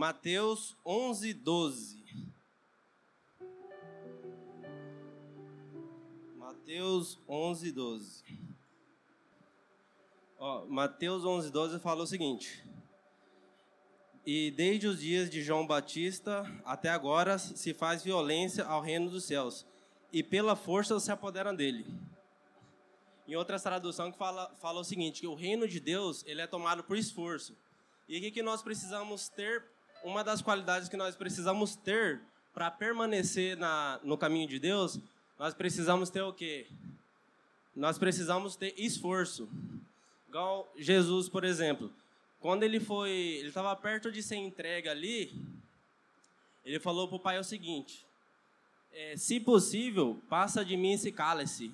Mateus 11, 12. Mateus 11, 12. Ó, Mateus 11, 12 fala o seguinte: E desde os dias de João Batista até agora se faz violência ao reino dos céus, e pela força se apoderam dele. Em outras traduções que fala, fala o seguinte, que o reino de Deus ele é tomado por esforço. E o que, que nós precisamos ter, uma das qualidades que nós precisamos ter para permanecer na, no caminho de Deus, nós precisamos ter o quê? Nós precisamos ter esforço. Igual Jesus, por exemplo, quando ele foi, ele estava perto de ser entregue ali, ele falou para o pai o seguinte: é, se possível, passa de mim esse cálice,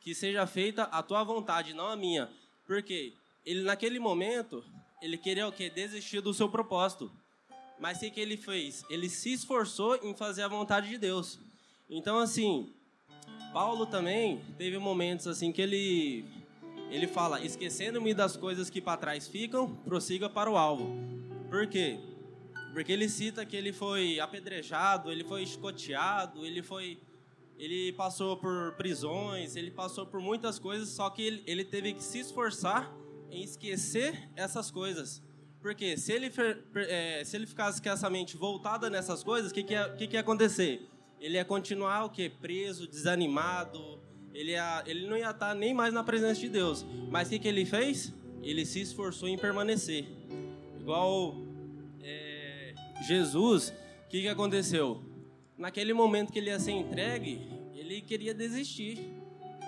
que seja feita a tua vontade, não a minha. Porque ele naquele momento, ele queria o quê? Desistir do seu propósito. Mas o que ele fez? Ele se esforçou em fazer a vontade de Deus. Então assim, Paulo também teve momentos assim que ele ele fala: "Esquecendo-me das coisas que para trás ficam, prossiga para o alvo". Por quê? Porque ele cita que ele foi apedrejado, ele foi escoteado, ele foi ele passou por prisões, ele passou por muitas coisas, só que ele, ele teve que se esforçar em esquecer essas coisas. Porque se ele, é, se ele ficasse com essa mente voltada nessas coisas, o que, que, ia, que, que ia acontecer? Ele ia continuar o quê? Preso, desanimado, ele, ia, ele não ia estar nem mais na presença de Deus. Mas o que, que ele fez? Ele se esforçou em permanecer. Igual é, Jesus, o que, que aconteceu? naquele momento que ele ia ser entregue, ele queria desistir.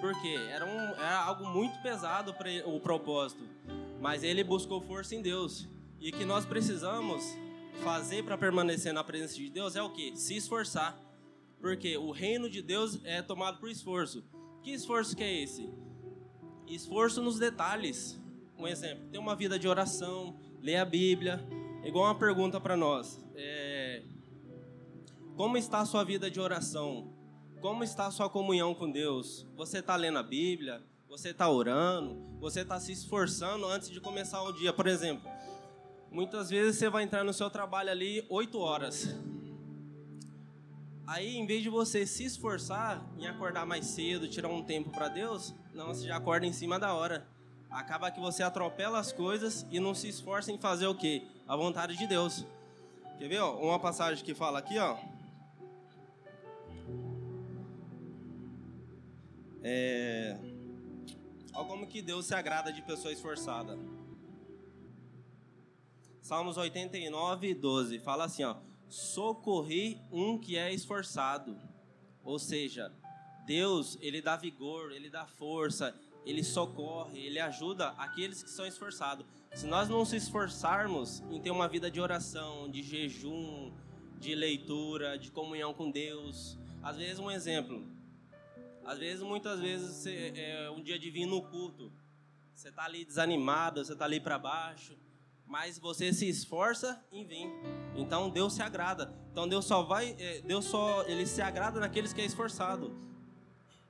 Porque era, um, era algo muito pesado para o propósito. Mas ele buscou força em Deus. E que nós precisamos fazer para permanecer na presença de Deus é o que? Se esforçar. Porque o reino de Deus é tomado por esforço. Que esforço que é esse? Esforço nos detalhes. Um exemplo, ter uma vida de oração, ler a Bíblia. Igual uma pergunta para nós. É, como está a sua vida de oração? Como está a sua comunhão com Deus? Você está lendo a Bíblia? Você está orando? Você está se esforçando antes de começar o dia? Por exemplo, muitas vezes você vai entrar no seu trabalho ali 8 horas. Aí, em vez de você se esforçar em acordar mais cedo, tirar um tempo para Deus, não, você já acorda em cima da hora. Acaba que você atropela as coisas e não se esforça em fazer o quê? A vontade de Deus. Quer ver? Ó, uma passagem que fala aqui, ó. É... Olha como que Deus se agrada de pessoa esforçada. Salmos 89, 12. Fala assim, ó. Socorri um que é esforçado. Ou seja, Deus, ele dá vigor, ele dá força, ele socorre, ele ajuda aqueles que são esforçados. Se nós não se esforçarmos em ter uma vida de oração, de jejum, de leitura, de comunhão com Deus, às vezes um exemplo, às vezes, muitas vezes, é um dia de vir no culto. Você está ali desanimado, você está ali para baixo, mas você se esforça em vir. Então Deus se agrada. Então Deus só vai, é, Deus só, ele se agrada naqueles que é esforçado.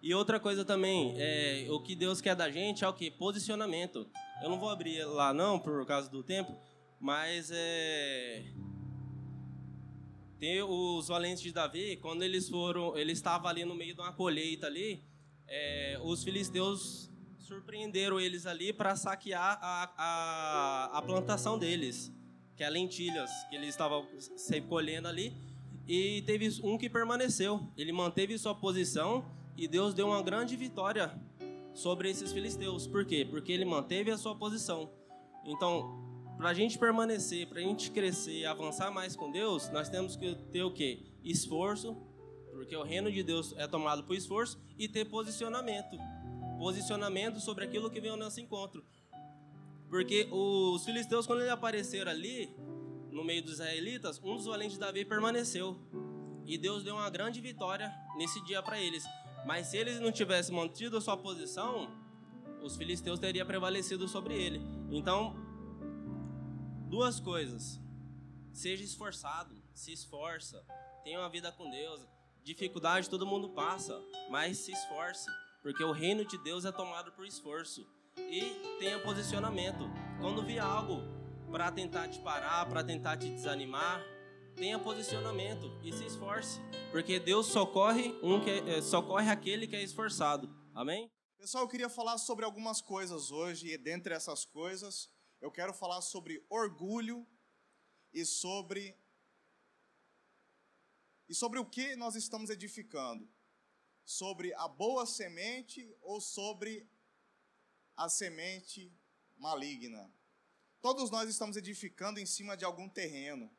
E outra coisa também, é, o que Deus quer da gente é o que posicionamento. Eu não vou abrir lá não por causa do tempo, mas é tem os valentes de Davi, quando eles foram, ele estava ali no meio de uma colheita ali, é, os filisteus surpreenderam eles ali para saquear a, a, a, plantação deles, que é lentilhas, que eles estavam sempre colhendo ali. E teve um que permaneceu, ele manteve sua posição e Deus deu uma grande vitória sobre esses filisteus. Por quê? Porque ele manteve a sua posição. Então, para a gente permanecer, para a gente crescer, avançar mais com Deus, nós temos que ter o quê? Esforço, porque o reino de Deus é tomado por esforço, e ter posicionamento. Posicionamento sobre aquilo que vem ao nosso encontro. Porque os filisteus, quando eles apareceram ali, no meio dos israelitas, um dos valentes de Davi permaneceu. E Deus deu uma grande vitória nesse dia para eles. Mas se eles não tivessem mantido a sua posição, os filisteus teriam prevalecido sobre ele. Então, Duas coisas. Seja esforçado, se esforça, tenha uma vida com Deus. Dificuldade todo mundo passa, mas se esforce, porque o reino de Deus é tomado por esforço. E tenha posicionamento. Quando vir algo para tentar te parar, para tentar te desanimar, tenha posicionamento e se esforce, porque Deus socorre um que é, socorre aquele que é esforçado. Amém? Pessoal, eu queria falar sobre algumas coisas hoje e dentre essas coisas, eu quero falar sobre orgulho e sobre e sobre o que nós estamos edificando? Sobre a boa semente ou sobre a semente maligna? Todos nós estamos edificando em cima de algum terreno.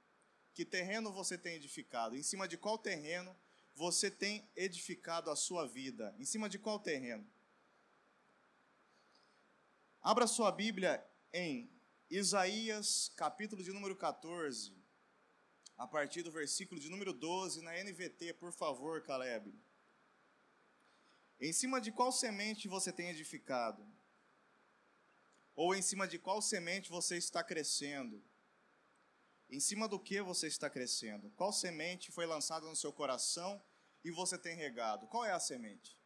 Que terreno você tem edificado? Em cima de qual terreno você tem edificado a sua vida? Em cima de qual terreno? Abra sua Bíblia em Isaías, capítulo de número 14, a partir do versículo de número 12, na NVT, por favor, Caleb. Em cima de qual semente você tem edificado? Ou em cima de qual semente você está crescendo? Em cima do que você está crescendo? Qual semente foi lançada no seu coração e você tem regado? Qual é a semente?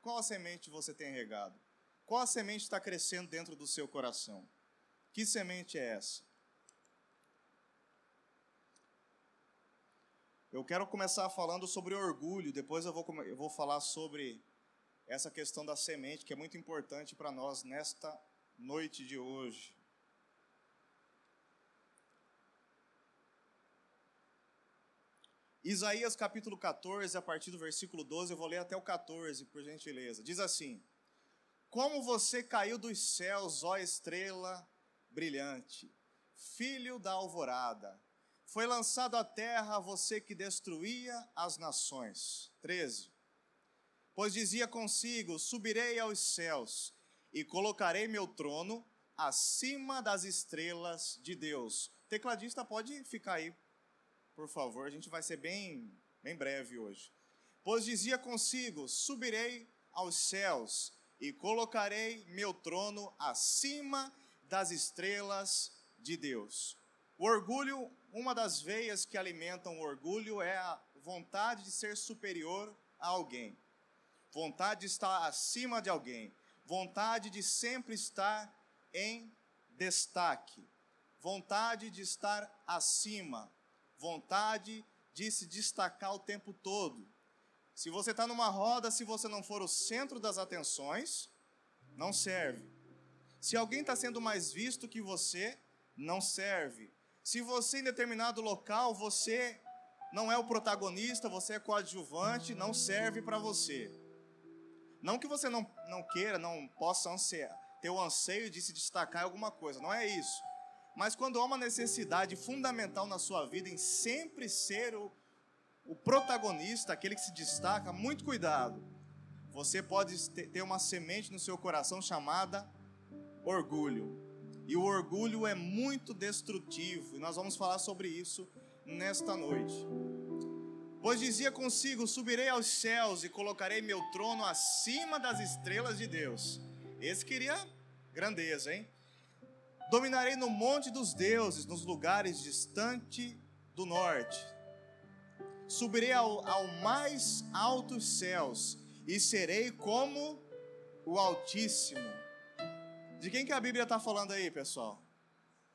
Qual a semente você tem regado? Qual a semente está crescendo dentro do seu coração? Que semente é essa? Eu quero começar falando sobre orgulho, depois eu vou, eu vou falar sobre essa questão da semente, que é muito importante para nós nesta noite de hoje. Isaías capítulo 14, a partir do versículo 12, eu vou ler até o 14, por gentileza. Diz assim: Como você caiu dos céus, ó estrela brilhante, filho da alvorada, foi lançado à terra você que destruía as nações. 13. Pois dizia consigo: Subirei aos céus e colocarei meu trono acima das estrelas de Deus. Tecladista pode ficar aí por favor, a gente vai ser bem, bem breve hoje. Pois dizia consigo: Subirei aos céus e colocarei meu trono acima das estrelas de Deus. O orgulho, uma das veias que alimentam o orgulho é a vontade de ser superior a alguém, vontade de estar acima de alguém, vontade de sempre estar em destaque, vontade de estar acima, vontade de se destacar o tempo todo. Se você está numa roda, se você não for o centro das atenções, não serve. Se alguém está sendo mais visto que você, não serve. Se você em determinado local, você não é o protagonista, você é coadjuvante, não serve para você. Não que você não, não queira, não possa ansiar, ter o anseio de se destacar em alguma coisa, não é isso. Mas quando há uma necessidade fundamental na sua vida em sempre ser o, o protagonista, aquele que se destaca, muito cuidado. Você pode ter uma semente no seu coração chamada orgulho. E o orgulho é muito destrutivo, e nós vamos falar sobre isso nesta noite. Pois dizia consigo: Subirei aos céus e colocarei meu trono acima das estrelas de Deus. Esse queria grandeza, hein? Dominarei no monte dos deuses, nos lugares distantes do norte. Subirei ao, ao mais altos céus e serei como o Altíssimo. De quem que a Bíblia está falando aí, pessoal?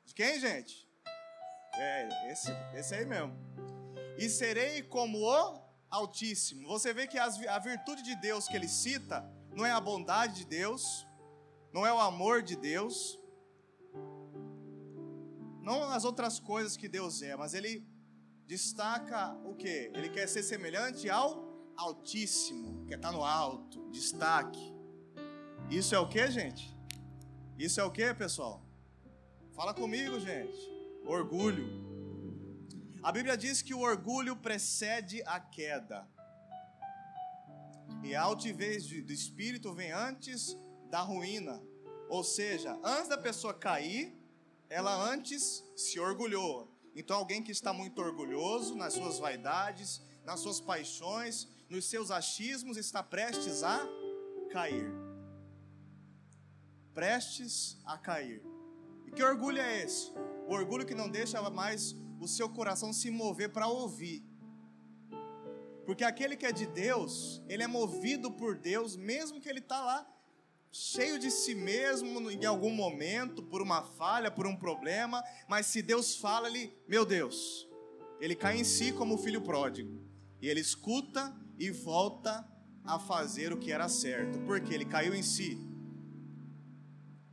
De quem, gente? É, esse, esse aí mesmo. E serei como o Altíssimo. Você vê que a virtude de Deus que ele cita não é a bondade de Deus, não é o amor de Deus, não as outras coisas que Deus é, mas ele destaca o que? Ele quer ser semelhante ao Altíssimo, quer estar no alto, destaque. Isso é o que, gente? Isso é o que, pessoal? Fala comigo, gente. Orgulho. A Bíblia diz que o orgulho precede a queda. E a altivez do espírito vem antes da ruína. Ou seja, antes da pessoa cair, ela antes se orgulhou. Então, alguém que está muito orgulhoso nas suas vaidades, nas suas paixões, nos seus achismos, está prestes a cair. Prestes a cair. E que orgulho é esse? O orgulho que não deixa mais o seu coração se mover para ouvir. Porque aquele que é de Deus, ele é movido por Deus, mesmo que ele está lá cheio de si mesmo em algum momento, por uma falha, por um problema, mas se Deus fala, ele, meu Deus, ele cai em si como o filho pródigo. E ele escuta e volta a fazer o que era certo, porque ele caiu em si.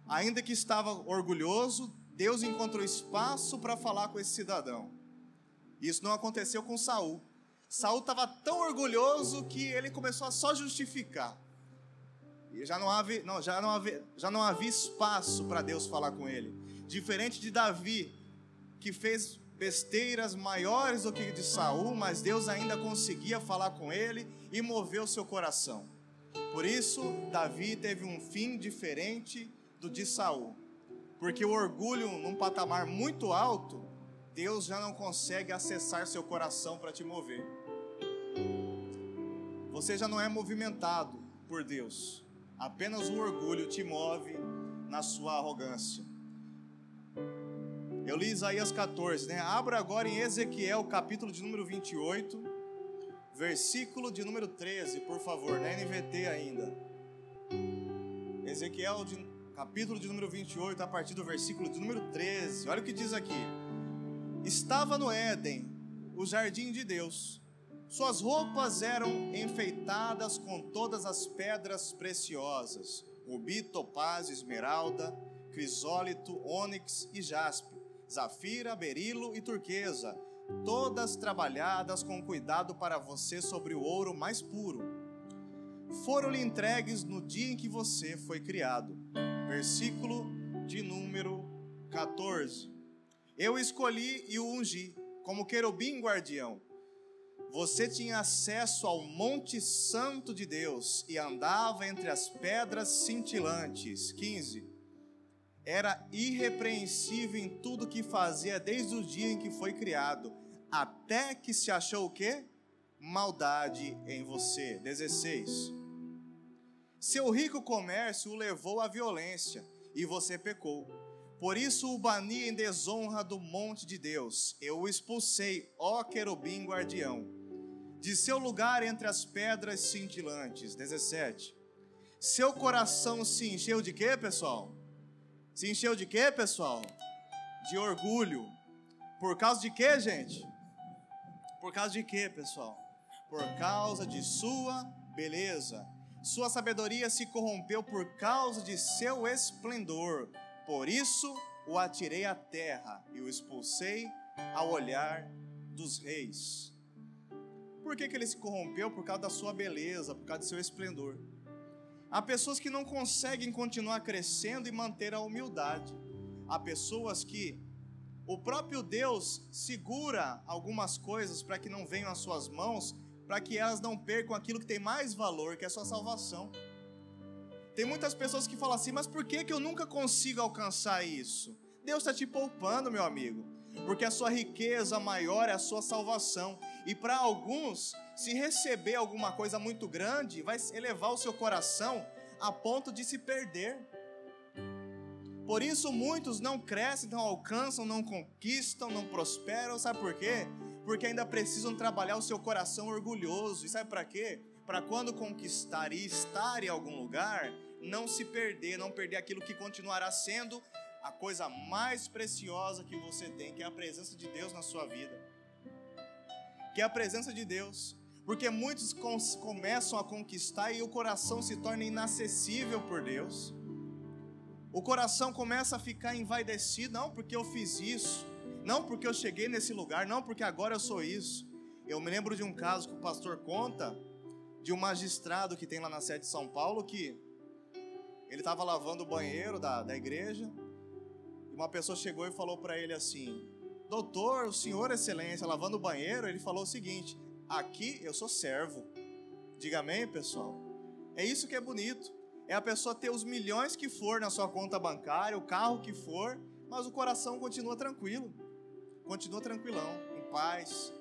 Ainda que estava orgulhoso, Deus encontrou espaço para falar com esse cidadão. Isso não aconteceu com Saul. Saul estava tão orgulhoso que ele começou a só justificar. E já não havia, não, já não havia, já não havia espaço para Deus falar com ele. Diferente de Davi, que fez besteiras maiores do que de Saul, mas Deus ainda conseguia falar com ele e moveu seu coração. Por isso, Davi teve um fim diferente do de Saul. Porque o orgulho num patamar muito alto, Deus já não consegue acessar seu coração para te mover. Você já não é movimentado por Deus. Apenas o orgulho te move na sua arrogância. Eu li Isaías 14, né? Abra agora em Ezequiel, capítulo de número 28, versículo de número 13, por favor, na NVT ainda. Ezequiel, de, capítulo de número 28, a partir do versículo de número 13. Olha o que diz aqui. Estava no Éden, o jardim de Deus. Suas roupas eram enfeitadas com todas as pedras preciosas: rubi, topázio, esmeralda, crisólito, ônix e jaspe zafira, berilo e turquesa, todas trabalhadas com cuidado para você sobre o ouro mais puro. Foram-lhe entregues no dia em que você foi criado. Versículo de número 14. Eu escolhi e o ungi como querubim guardião. Você tinha acesso ao Monte Santo de Deus e andava entre as pedras cintilantes. 15 era irrepreensível em tudo que fazia desde o dia em que foi criado, até que se achou o quê? Maldade em você. 16. Seu rico comércio o levou à violência e você pecou. Por isso o bani em desonra do monte de Deus. Eu o expulsei, ó querubim guardião, de seu lugar entre as pedras cintilantes. 17. Seu coração se encheu de quê, pessoal? Se encheu de quê, pessoal? De orgulho. Por causa de quê, gente? Por causa de quê, pessoal? Por causa de sua beleza. Sua sabedoria se corrompeu por causa de seu esplendor. Por isso o atirei à terra e o expulsei ao olhar dos reis. Por que, que ele se corrompeu? Por causa da sua beleza, por causa do seu esplendor. Há pessoas que não conseguem continuar crescendo e manter a humildade. Há pessoas que o próprio Deus segura algumas coisas para que não venham às suas mãos, para que elas não percam aquilo que tem mais valor, que é a sua salvação. Tem muitas pessoas que falam assim, mas por que, que eu nunca consigo alcançar isso? Deus está te poupando, meu amigo, porque a sua riqueza maior é a sua salvação. E para alguns, se receber alguma coisa muito grande, vai elevar o seu coração a ponto de se perder. Por isso muitos não crescem, não alcançam, não conquistam, não prosperam. Sabe por quê? Porque ainda precisam trabalhar o seu coração orgulhoso. E sabe para quê? Para quando conquistar e estar em algum lugar, não se perder, não perder aquilo que continuará sendo a coisa mais preciosa que você tem, que é a presença de Deus na sua vida. Que é a presença de Deus. Porque muitos começam a conquistar e o coração se torna inacessível por Deus. O coração começa a ficar envaidecido, não porque eu fiz isso, não porque eu cheguei nesse lugar, não porque agora eu sou isso. Eu me lembro de um caso que o pastor conta de um magistrado que tem lá na sede de São Paulo que ele estava lavando o banheiro da, da igreja e uma pessoa chegou e falou para ele assim: Doutor, o senhor excelência, lavando o banheiro, ele falou o seguinte: Aqui eu sou servo. Diga amém, pessoal. É isso que é bonito. É a pessoa ter os milhões que for na sua conta bancária, o carro que for, mas o coração continua tranquilo. Continua tranquilão, em paz.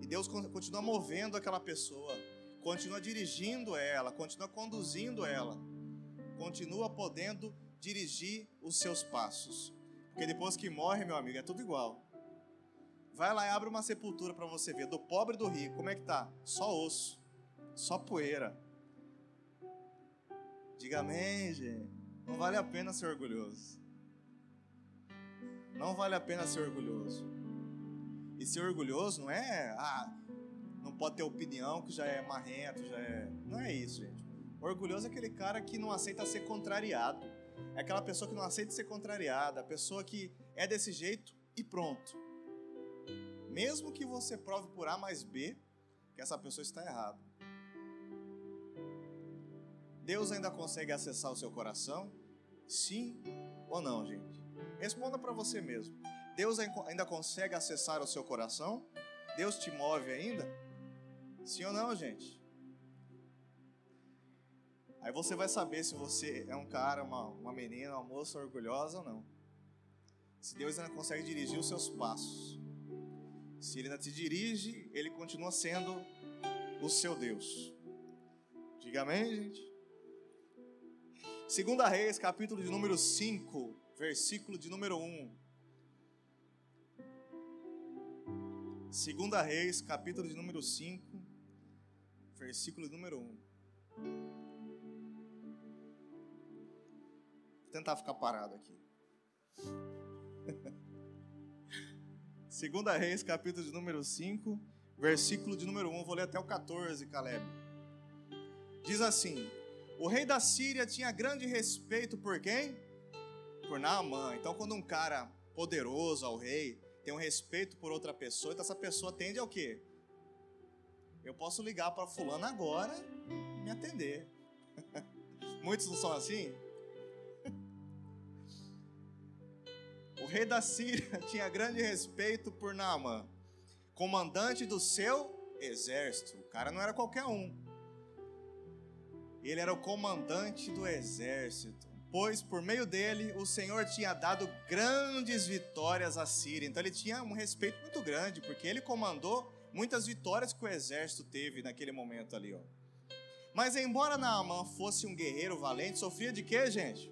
E Deus continua movendo aquela pessoa, continua dirigindo ela, continua conduzindo ela, continua podendo dirigir os seus passos. Porque depois que morre, meu amigo, é tudo igual. Vai lá e abre uma sepultura para você ver. Do pobre e do rico, como é que tá? Só osso, só poeira. Diga amém, gente. Não vale a pena ser orgulhoso. Não vale a pena ser orgulhoso. E ser orgulhoso não é, ah, não pode ter opinião que já é marrento, já é. Não é isso, gente. Orgulhoso é aquele cara que não aceita ser contrariado. É aquela pessoa que não aceita ser contrariada, a pessoa que é desse jeito e pronto. Mesmo que você prove por A mais B que essa pessoa está errada. Deus ainda consegue acessar o seu coração? Sim ou não, gente? Responda para você mesmo. Deus ainda consegue acessar o seu coração? Deus te move ainda? Sim ou não, gente? Aí você vai saber se você é um cara, uma, uma menina, uma moça orgulhosa ou não. Se Deus ainda consegue dirigir os seus passos. Se Ele ainda te dirige, Ele continua sendo o seu Deus. Diga amém, gente? Segunda Reis, capítulo de número 5, versículo de número 1. Segunda Reis, capítulo de número 5, versículo número 1. Vou tentar ficar parado aqui. Segunda Reis, capítulo de número 5, versículo de número 1. Vou ler até o 14, Caleb. Diz assim: o rei da Síria tinha grande respeito por quem? Por Naamã. Então, quando um cara poderoso ao rei tem um respeito por outra pessoa, então essa pessoa tende ao quê? Eu posso ligar para fulano agora e me atender. Muitos não são assim? O rei da Síria tinha grande respeito por Naamã, comandante do seu exército. O cara não era qualquer um. Ele era o comandante do exército, pois por meio dele o Senhor tinha dado grandes vitórias à Síria. Então ele tinha um respeito muito grande, porque ele comandou muitas vitórias que o exército teve naquele momento ali, ó. Mas embora Naamã fosse um guerreiro valente, sofria de quê, gente?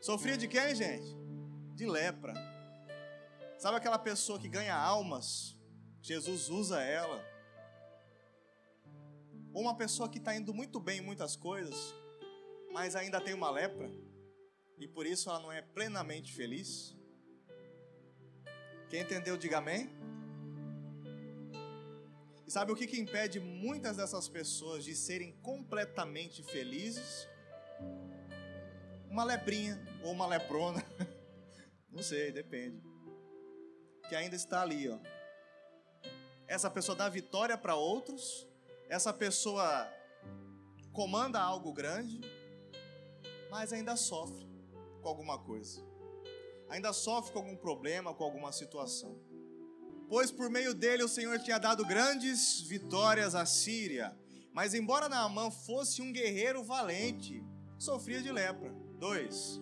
Sofria de quê, gente? De lepra. Sabe aquela pessoa que ganha almas? Jesus usa ela ou uma pessoa que está indo muito bem em muitas coisas, mas ainda tem uma lepra, e por isso ela não é plenamente feliz? Quem entendeu, diga amém. E sabe o que, que impede muitas dessas pessoas de serem completamente felizes? Uma leprinha ou uma leprona, não sei, depende. Que ainda está ali, ó. Essa pessoa dá vitória para outros, essa pessoa comanda algo grande, mas ainda sofre com alguma coisa. Ainda sofre com algum problema, com alguma situação. Pois por meio dele o Senhor tinha dado grandes vitórias à Síria. Mas embora Naamã fosse um guerreiro valente, sofria de lepra. 2.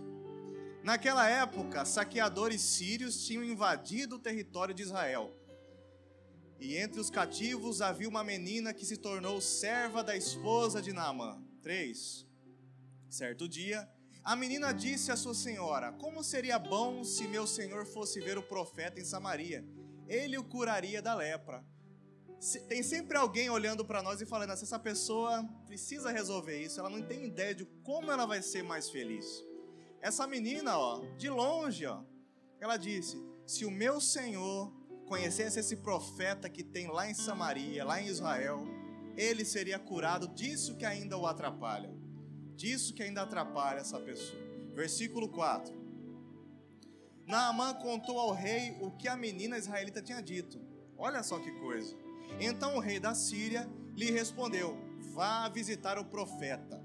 Naquela época, saqueadores sírios tinham invadido o território de Israel e entre os cativos havia uma menina que se tornou serva da esposa de Naamã. 3. Certo dia, a menina disse à sua senhora: Como seria bom se meu senhor fosse ver o profeta em Samaria? Ele o curaria da lepra. Tem sempre alguém olhando para nós e falando: se essa pessoa precisa resolver isso, ela não tem ideia de como ela vai ser mais feliz. Essa menina, ó, de longe, ó, ela disse: Se o meu senhor conhecesse esse profeta que tem lá em Samaria, lá em Israel, ele seria curado disso que ainda o atrapalha. Disso que ainda atrapalha essa pessoa. Versículo 4. Naamã contou ao rei o que a menina israelita tinha dito. Olha só que coisa. Então o rei da Síria lhe respondeu: Vá visitar o profeta.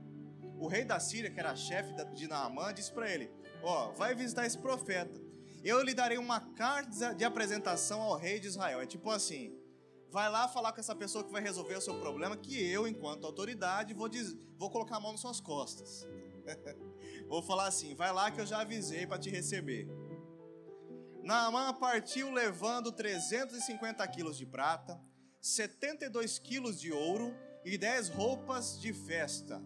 O rei da Síria, que era chefe de Naamã, disse para ele: Ó, oh, vai visitar esse profeta eu lhe darei uma carta de apresentação ao rei de Israel. É tipo assim: vai lá falar com essa pessoa que vai resolver o seu problema, que eu, enquanto autoridade, vou, vou colocar a mão nas suas costas. vou falar assim: vai lá que eu já avisei para te receber. Naamã partiu levando 350 quilos de prata, 72 quilos de ouro e 10 roupas de festa.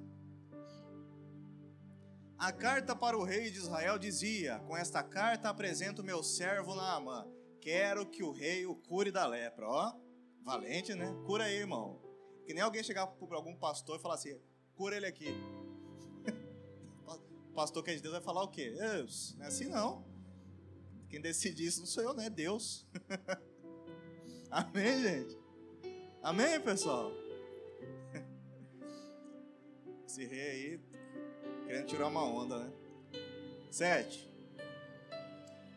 A carta para o rei de Israel dizia: Com esta carta apresento meu servo Naamã. Quero que o rei o cure da lepra. Ó, valente, né? Cura aí, irmão. Que nem alguém chegar para algum pastor e falar assim: cura ele aqui. O pastor que é de Deus vai falar o quê? Não é assim não. Quem decide isso não sou eu, né? Deus. Amém, gente? Amém, pessoal? Esse rei aí querendo tirar uma onda, né? Sete.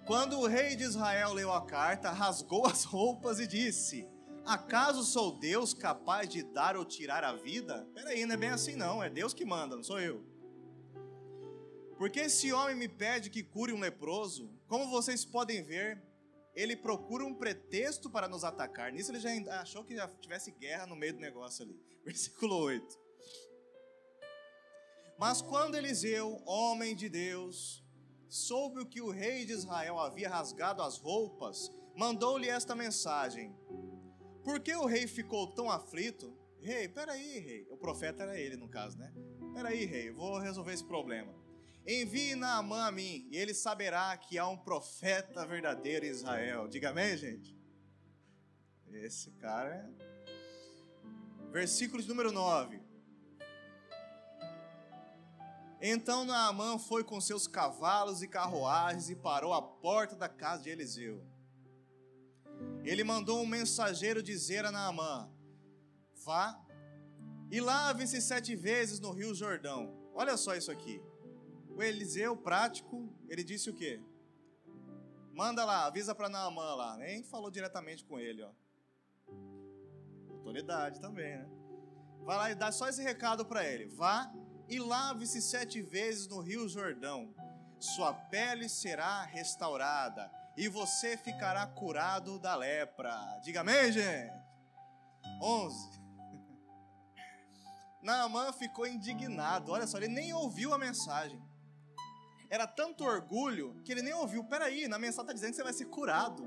Quando o rei de Israel leu a carta, rasgou as roupas e disse: Acaso sou Deus capaz de dar ou tirar a vida? Peraí, não é bem assim não, é Deus que manda, não sou eu. Porque esse homem me pede que cure um leproso, como vocês podem ver, ele procura um pretexto para nos atacar. Nisso ele já achou que já tivesse guerra no meio do negócio ali. Versículo 8. Mas quando Eliseu, homem de Deus, soube o que o rei de Israel havia rasgado as roupas, mandou-lhe esta mensagem: por que o rei ficou tão aflito? Rei, peraí, rei. O profeta era ele, no caso, né? Peraí, rei, vou resolver esse problema. Envie Naamã a mim, e ele saberá que há um profeta verdadeiro em Israel. Diga amém, gente? Esse cara é. Versículo de número 9. Então Naamã foi com seus cavalos e carruagens e parou à porta da casa de Eliseu. Ele mandou um mensageiro dizer a Naamã: Vá e lave-se sete vezes no rio Jordão. Olha só isso aqui. O Eliseu, prático, ele disse o quê? Manda lá, avisa para Naamã lá. Nem falou diretamente com ele, ó. Autoridade também, né? Vai lá e dá só esse recado para ele. Vá e lave-se sete vezes no rio Jordão. Sua pele será restaurada e você ficará curado da lepra. Diga amém, gente. 11. Naamã ficou indignado. Olha só, ele nem ouviu a mensagem. Era tanto orgulho que ele nem ouviu. Peraí, na mensagem está dizendo que você vai ser curado.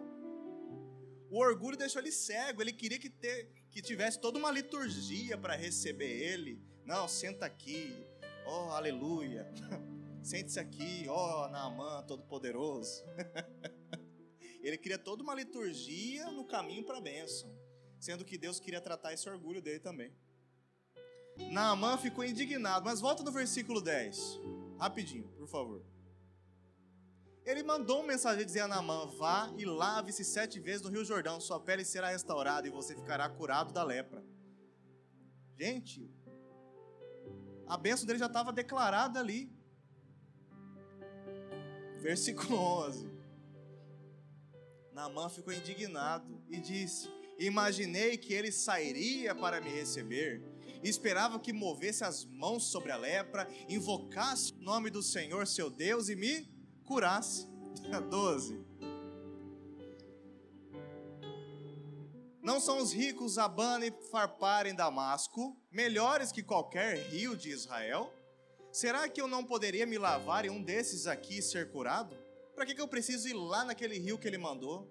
O orgulho deixou ele cego. Ele queria que, ter, que tivesse toda uma liturgia para receber ele. Não, senta aqui. Oh, aleluia. Sente-se aqui, oh, Naamã, todo-poderoso. Ele queria toda uma liturgia no caminho para a bênção, sendo que Deus queria tratar esse orgulho dele também. Naamã ficou indignado, mas volta no versículo 10, rapidinho, por favor. Ele mandou um mensageiro dizer a Naamã: Vá e lave-se sete vezes no Rio Jordão, sua pele será restaurada e você ficará curado da lepra. Gente, a bênção dele já estava declarada ali. Versículo 11. Naamã ficou indignado e disse: Imaginei que ele sairia para me receber, esperava que movesse as mãos sobre a lepra, invocasse o nome do Senhor seu Deus e me curasse. 12. Não são os ricos Abana e Farpar em Damasco melhores que qualquer rio de Israel? Será que eu não poderia me lavar em um desses aqui e ser curado? Para que, que eu preciso ir lá naquele rio que ele mandou?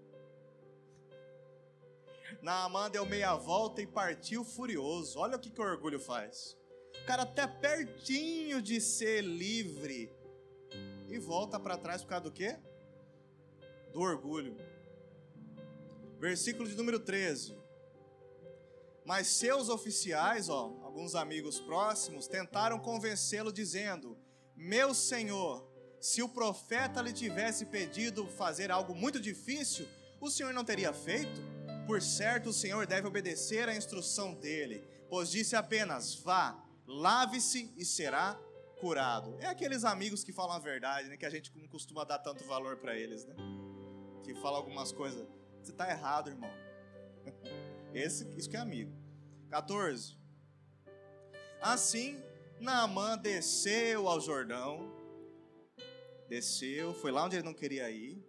Naamã deu meia volta e partiu furioso. Olha o que, que o orgulho faz. O cara até pertinho de ser livre. E volta para trás por causa do quê? Do orgulho. Versículo de número 13. Mas seus oficiais, ó, alguns amigos próximos, tentaram convencê-lo, dizendo: Meu senhor, se o profeta lhe tivesse pedido fazer algo muito difícil, o senhor não teria feito? Por certo, o senhor deve obedecer à instrução dele, pois disse apenas: vá, lave-se e será curado. É aqueles amigos que falam a verdade, né? Que a gente não costuma dar tanto valor para eles, né? Que falam algumas coisas. Você está errado, irmão. Esse, isso que é amigo. 14. Assim, Naamã desceu ao Jordão desceu, foi lá onde ele não queria ir,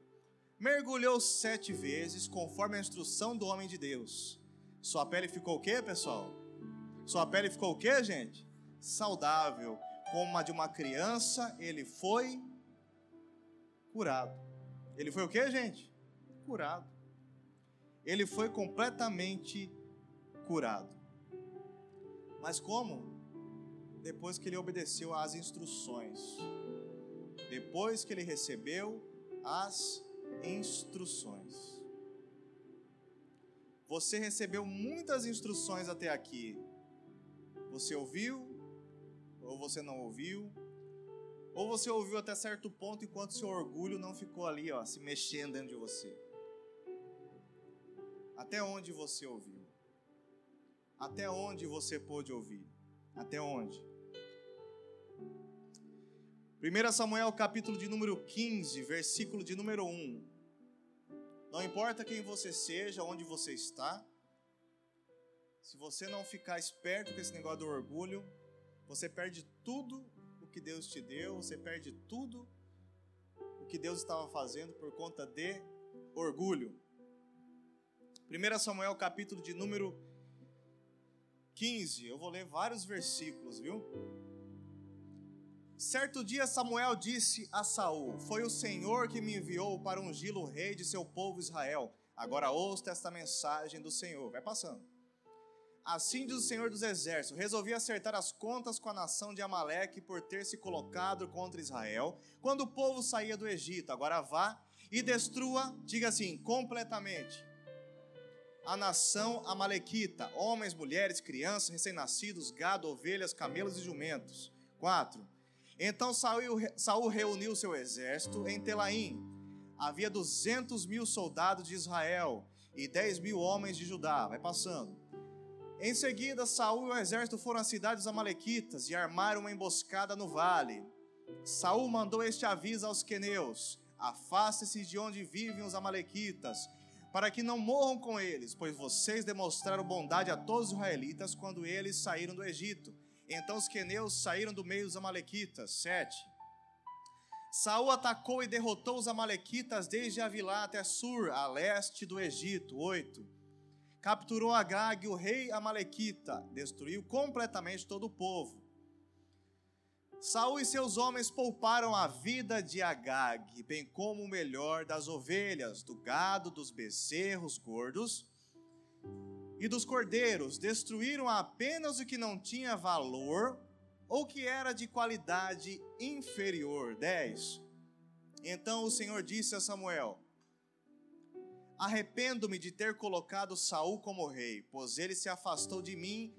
mergulhou sete vezes, conforme a instrução do homem de Deus. Sua pele ficou o quê, pessoal? Sua pele ficou o quê, gente? Saudável, como a de uma criança, ele foi curado. Ele foi o quê, gente? Curado. Ele foi completamente curado. Mas como? Depois que ele obedeceu às instruções depois que ele recebeu as instruções. Você recebeu muitas instruções até aqui. Você ouviu? Ou você não ouviu? Ou você ouviu até certo ponto enquanto seu orgulho não ficou ali, ó, se mexendo dentro de você? Até onde você ouviu? Até onde você pôde ouvir? Até onde? 1 Samuel capítulo de número 15, versículo de número 1. Não importa quem você seja, onde você está, se você não ficar esperto com esse negócio do orgulho, você perde tudo o que Deus te deu, você perde tudo o que Deus estava fazendo por conta de orgulho. 1 Samuel capítulo de número 15, eu vou ler vários versículos, viu? Certo dia Samuel disse a Saul: Foi o Senhor que me enviou para ungí-lo rei de seu povo Israel. Agora ouça esta mensagem do Senhor. Vai passando. Assim diz o Senhor dos Exércitos: Resolvi acertar as contas com a nação de Amaleque por ter se colocado contra Israel, quando o povo saía do Egito. Agora vá e destrua, diga assim, completamente a nação amalequita, homens, mulheres, crianças, recém-nascidos, gado, ovelhas, camelos e jumentos. 4. Então Saul, Saul reuniu seu exército em Telaim. Havia duzentos mil soldados de Israel e dez mil homens de Judá. Vai passando. Em seguida, Saul e o exército foram às cidades amalequitas e armaram uma emboscada no vale. Saul mandou este aviso aos queneus: Afaste-se de onde vivem os amalequitas, para que não morram com eles, pois vocês demonstraram bondade a todos os israelitas quando eles saíram do Egito. Então os queneus saíram do meio dos amalequitas. 7. Saul atacou e derrotou os amalequitas desde Avilá até Sur, a leste do Egito. 8 capturou Agag, o rei amalequita, destruiu completamente todo o povo. Saul e seus homens pouparam a vida de Agag, bem como o melhor das ovelhas, do gado, dos bezerros gordos e dos cordeiros. Destruíram apenas o que não tinha valor ou que era de qualidade inferior. 10. Então o Senhor disse a Samuel: Arrependo-me de ter colocado Saul como rei, pois ele se afastou de mim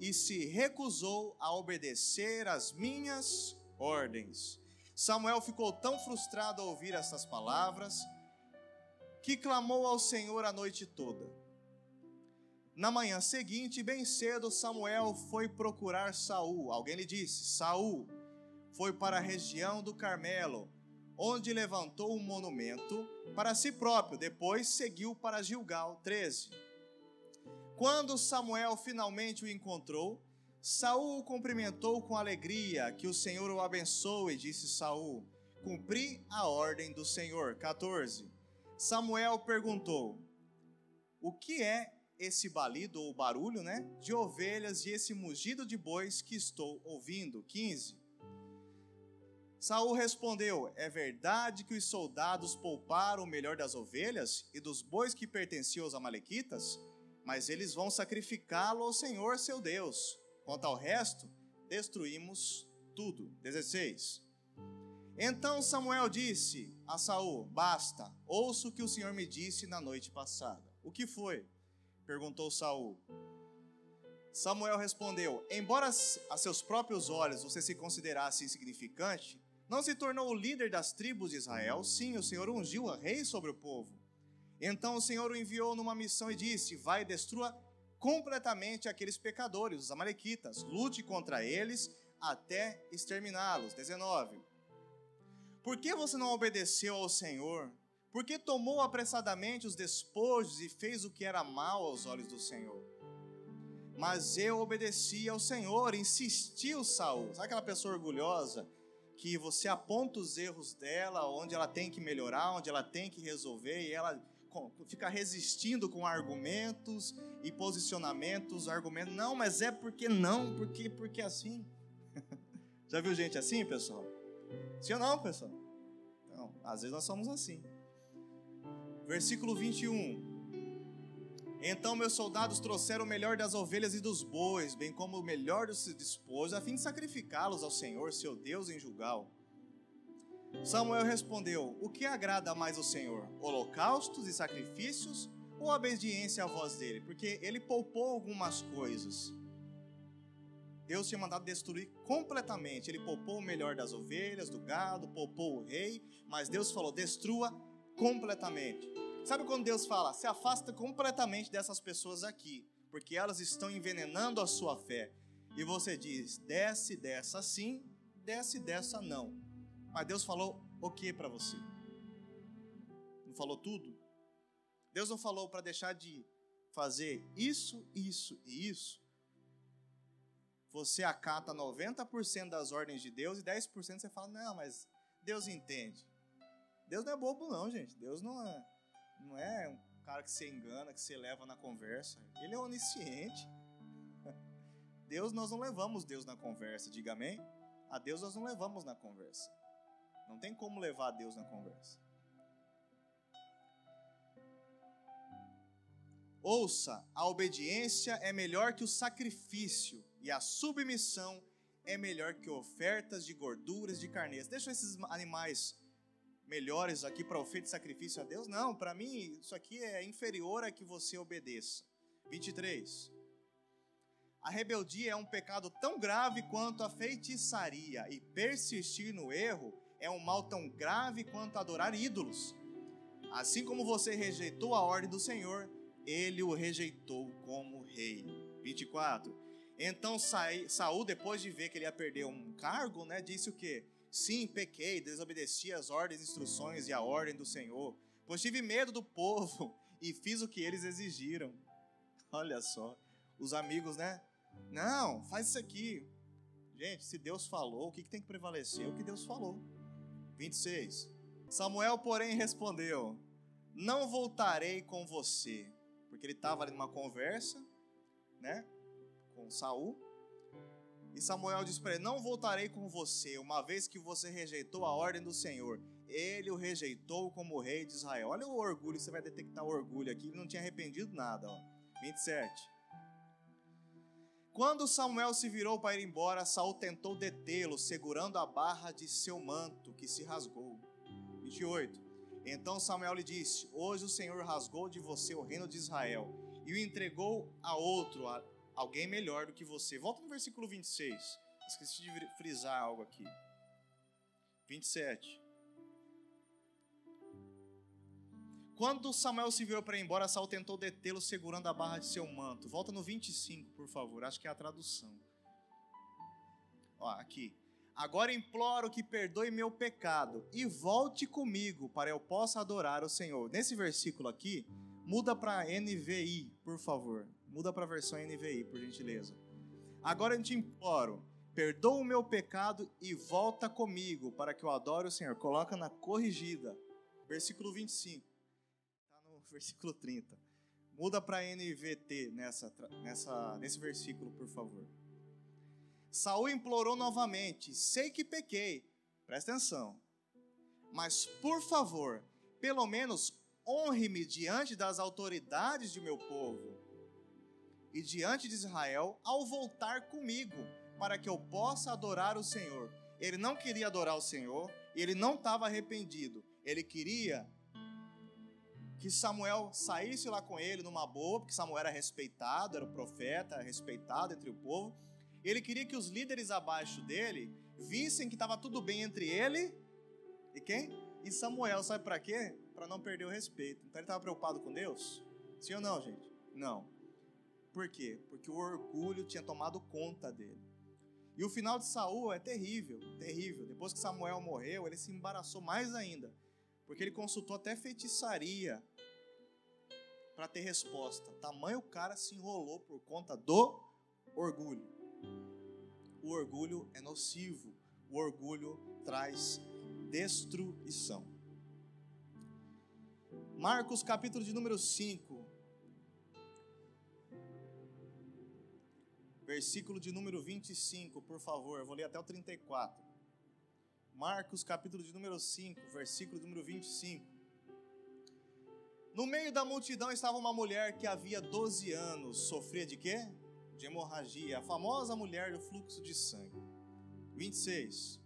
e se recusou a obedecer às minhas ordens. Samuel ficou tão frustrado ao ouvir essas palavras que clamou ao Senhor a noite toda. Na manhã seguinte, bem cedo, Samuel foi procurar Saul. Alguém lhe disse: Saul foi para a região do Carmelo onde levantou um monumento para si próprio, depois seguiu para Gilgal 13. Quando Samuel finalmente o encontrou, Saul o cumprimentou com alegria, que o Senhor o abençoe, disse Saul. Cumpri a ordem do Senhor. 14. Samuel perguntou: O que é esse balido ou barulho, né, de ovelhas e esse mugido de bois que estou ouvindo? 15. Saul respondeu: É verdade que os soldados pouparam o melhor das ovelhas e dos bois que pertenciam aos amalequitas, mas eles vão sacrificá-lo ao Senhor seu Deus. Quanto ao resto, destruímos tudo. 16. Então Samuel disse a Saul: Basta, ouço o que o Senhor me disse na noite passada. O que foi? Perguntou Saul. Samuel respondeu: Embora a seus próprios olhos você se considerasse insignificante, não se tornou o líder das tribos de Israel, sim, o Senhor ungiu a rei sobre o povo. Então o Senhor o enviou numa missão e disse: Vai e destrua completamente aqueles pecadores, os amalequitas, lute contra eles até exterminá-los. 19. Por que você não obedeceu ao Senhor? Por que tomou apressadamente os despojos e fez o que era mal aos olhos do Senhor? Mas eu obedeci ao Senhor, insistiu Saul. Sabe aquela pessoa orgulhosa que você aponta os erros dela, onde ela tem que melhorar, onde ela tem que resolver, e ela fica resistindo com argumentos e posicionamentos, argumentos, não, mas é porque não, porque porque assim. Já viu gente assim, pessoal? Sim ou não, pessoal? Então, às vezes nós somos assim. Versículo 21. Então meus soldados trouxeram o melhor das ovelhas e dos bois, bem como o melhor dos seus despojos, a fim de sacrificá-los ao Senhor, seu Deus, em Julgal. Samuel respondeu: O que agrada mais ao Senhor? Holocaustos e sacrifícios ou obediência à voz dele? Porque ele poupou algumas coisas. Deus tinha mandado destruir completamente. Ele poupou o melhor das ovelhas, do gado, poupou o rei, mas Deus falou: destrua completamente. Sabe quando Deus fala, se afasta completamente dessas pessoas aqui, porque elas estão envenenando a sua fé. E você diz, desce dessa sim, desce dessa não. Mas Deus falou o que para você? Não falou tudo? Deus não falou para deixar de fazer isso, isso e isso? Você acata 90% das ordens de Deus e 10% você fala, não, mas Deus entende. Deus não é bobo não, gente. Deus não é não é um cara que você engana, que você leva na conversa. Ele é onisciente. Deus, nós não levamos Deus na conversa, diga amém. A Deus nós não levamos na conversa. Não tem como levar a Deus na conversa. Ouça, a obediência é melhor que o sacrifício, e a submissão é melhor que ofertas de gorduras de carneiros. Deixa esses animais melhores aqui para oferta de sacrifício a Deus? Não, para mim isso aqui é inferior a que você obedeça. 23. A rebeldia é um pecado tão grave quanto a feitiçaria, e persistir no erro é um mal tão grave quanto adorar ídolos. Assim como você rejeitou a ordem do Senhor, ele o rejeitou como rei. 24. Então Saul, depois de ver que ele ia perder um cargo, né, disse o quê? Sim, pequei, desobedeci as ordens, instruções e a ordem do Senhor, pois tive medo do povo e fiz o que eles exigiram. Olha só, os amigos, né? Não, faz isso aqui. Gente, se Deus falou, o que tem que prevalecer? O que Deus falou. 26. Samuel, porém, respondeu: Não voltarei com você. Porque ele estava ali numa conversa, né? Com Saul. E Samuel disse para ele: Não voltarei com você, uma vez que você rejeitou a ordem do Senhor. Ele o rejeitou como rei de Israel. Olha o orgulho, você vai detectar o orgulho aqui. Ele não tinha arrependido nada. Ó. 27. Quando Samuel se virou para ir embora, Saul tentou detê-lo, segurando a barra de seu manto, que se rasgou. 28. Então Samuel lhe disse: Hoje o Senhor rasgou de você o reino de Israel e o entregou a outro, alguém melhor do que você. Volta no versículo 26. Esqueci de frisar algo aqui. 27. Quando Samuel se virou para ir embora, Saul tentou detê-lo segurando a barra de seu manto. Volta no 25, por favor. Acho que é a tradução. Ó, aqui. Agora imploro que perdoe meu pecado e volte comigo para eu possa adorar o Senhor. Nesse versículo aqui, muda para NVI, por favor. Muda para a versão NVI, por gentileza. Agora eu te imploro, perdoa o meu pecado e volta comigo para que eu adore o Senhor. Coloca na corrigida. Versículo 25. Está no versículo 30. Muda para NVT nessa, nessa, nesse versículo, por favor. Saul implorou novamente: Sei que pequei. Presta atenção. Mas, por favor, pelo menos honre-me diante das autoridades de meu povo e diante de Israel ao voltar comigo, para que eu possa adorar o Senhor. Ele não queria adorar o Senhor, ele não estava arrependido. Ele queria que Samuel saísse lá com ele numa boa, porque Samuel era respeitado, era o profeta, era respeitado entre o povo. Ele queria que os líderes abaixo dele vissem que estava tudo bem entre ele e quem? E Samuel, sabe para quê? Para não perder o respeito. Então ele estava preocupado com Deus? Sim ou não, gente? Não. Por quê? Porque o orgulho tinha tomado conta dele. E o final de Saul é terrível, terrível. Depois que Samuel morreu, ele se embaraçou mais ainda, porque ele consultou até feitiçaria para ter resposta. Tamanho o cara se enrolou por conta do orgulho. O orgulho é nocivo. O orgulho traz destruição. Marcos capítulo de número 5, versículo de número 25, por favor. Eu vou ler até o 34. Marcos, capítulo de número 5, versículo de número 25. No meio da multidão estava uma mulher que havia 12 anos, sofria de quê? De hemorragia, a famosa mulher do fluxo de sangue. 26.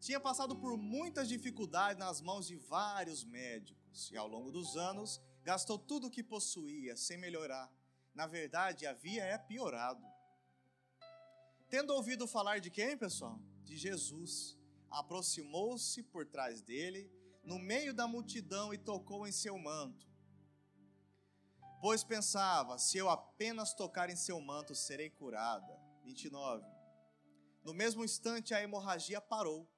Tinha passado por muitas dificuldades nas mãos de vários médicos e ao longo dos anos gastou tudo o que possuía sem melhorar na verdade, havia é piorado. Tendo ouvido falar de quem, pessoal? De Jesus, aproximou-se por trás dele, no meio da multidão e tocou em seu manto. Pois pensava: se eu apenas tocar em seu manto, serei curada. 29. No mesmo instante, a hemorragia parou.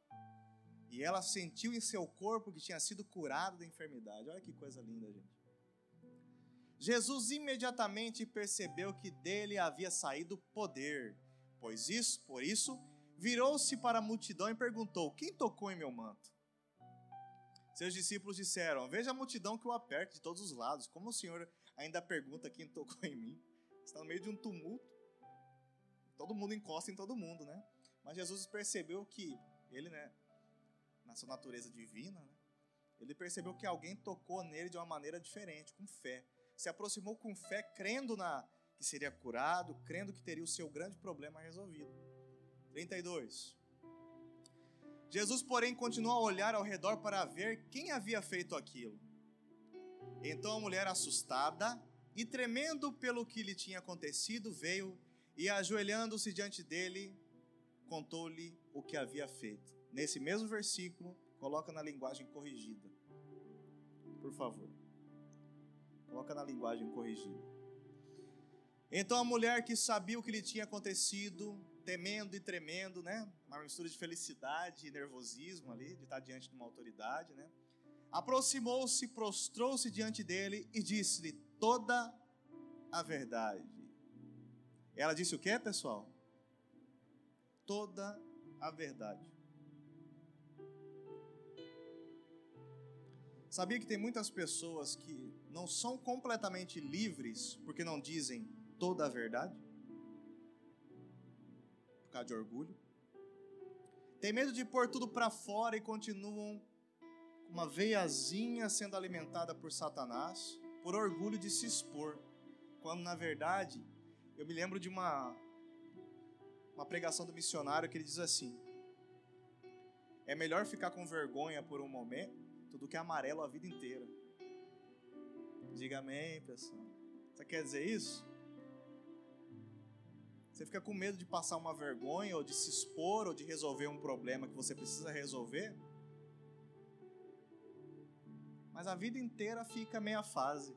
E ela sentiu em seu corpo que tinha sido curada da enfermidade. Olha que coisa linda, gente. Jesus imediatamente percebeu que dele havia saído poder, pois isso, por isso, virou-se para a multidão e perguntou: Quem tocou em meu manto? Seus discípulos disseram: Veja a multidão que o aperta de todos os lados. Como o Senhor ainda pergunta quem tocou em mim? Está no meio de um tumulto. Todo mundo encosta em todo mundo, né? Mas Jesus percebeu que ele, né, na sua natureza divina, né, ele percebeu que alguém tocou nele de uma maneira diferente, com fé. Se aproximou com fé, crendo na que seria curado, crendo que teria o seu grande problema resolvido. 32. Jesus, porém, continuou a olhar ao redor para ver quem havia feito aquilo. Então a mulher, assustada e tremendo pelo que lhe tinha acontecido, veio e, ajoelhando-se diante dele, contou-lhe o que havia feito. Nesse mesmo versículo, coloca na linguagem corrigida. Por favor. Coloca na linguagem corrigida. Então a mulher que sabia o que lhe tinha acontecido, temendo e tremendo, né? Uma mistura de felicidade e nervosismo ali, de estar diante de uma autoridade, né? Aproximou-se, prostrou-se diante dele e disse-lhe toda a verdade. Ela disse o que, pessoal? Toda a verdade. Sabia que tem muitas pessoas que não são completamente livres porque não dizem toda a verdade? Por causa de orgulho. Tem medo de pôr tudo para fora e continuam uma veiazinha sendo alimentada por Satanás, por orgulho de se expor, quando na verdade eu me lembro de uma uma pregação do missionário que ele diz assim: é melhor ficar com vergonha por um momento do que amarelo a vida inteira. Diga amém, pessoal. Você quer dizer isso? Você fica com medo de passar uma vergonha, ou de se expor, ou de resolver um problema que você precisa resolver? mas a vida inteira fica meia fase.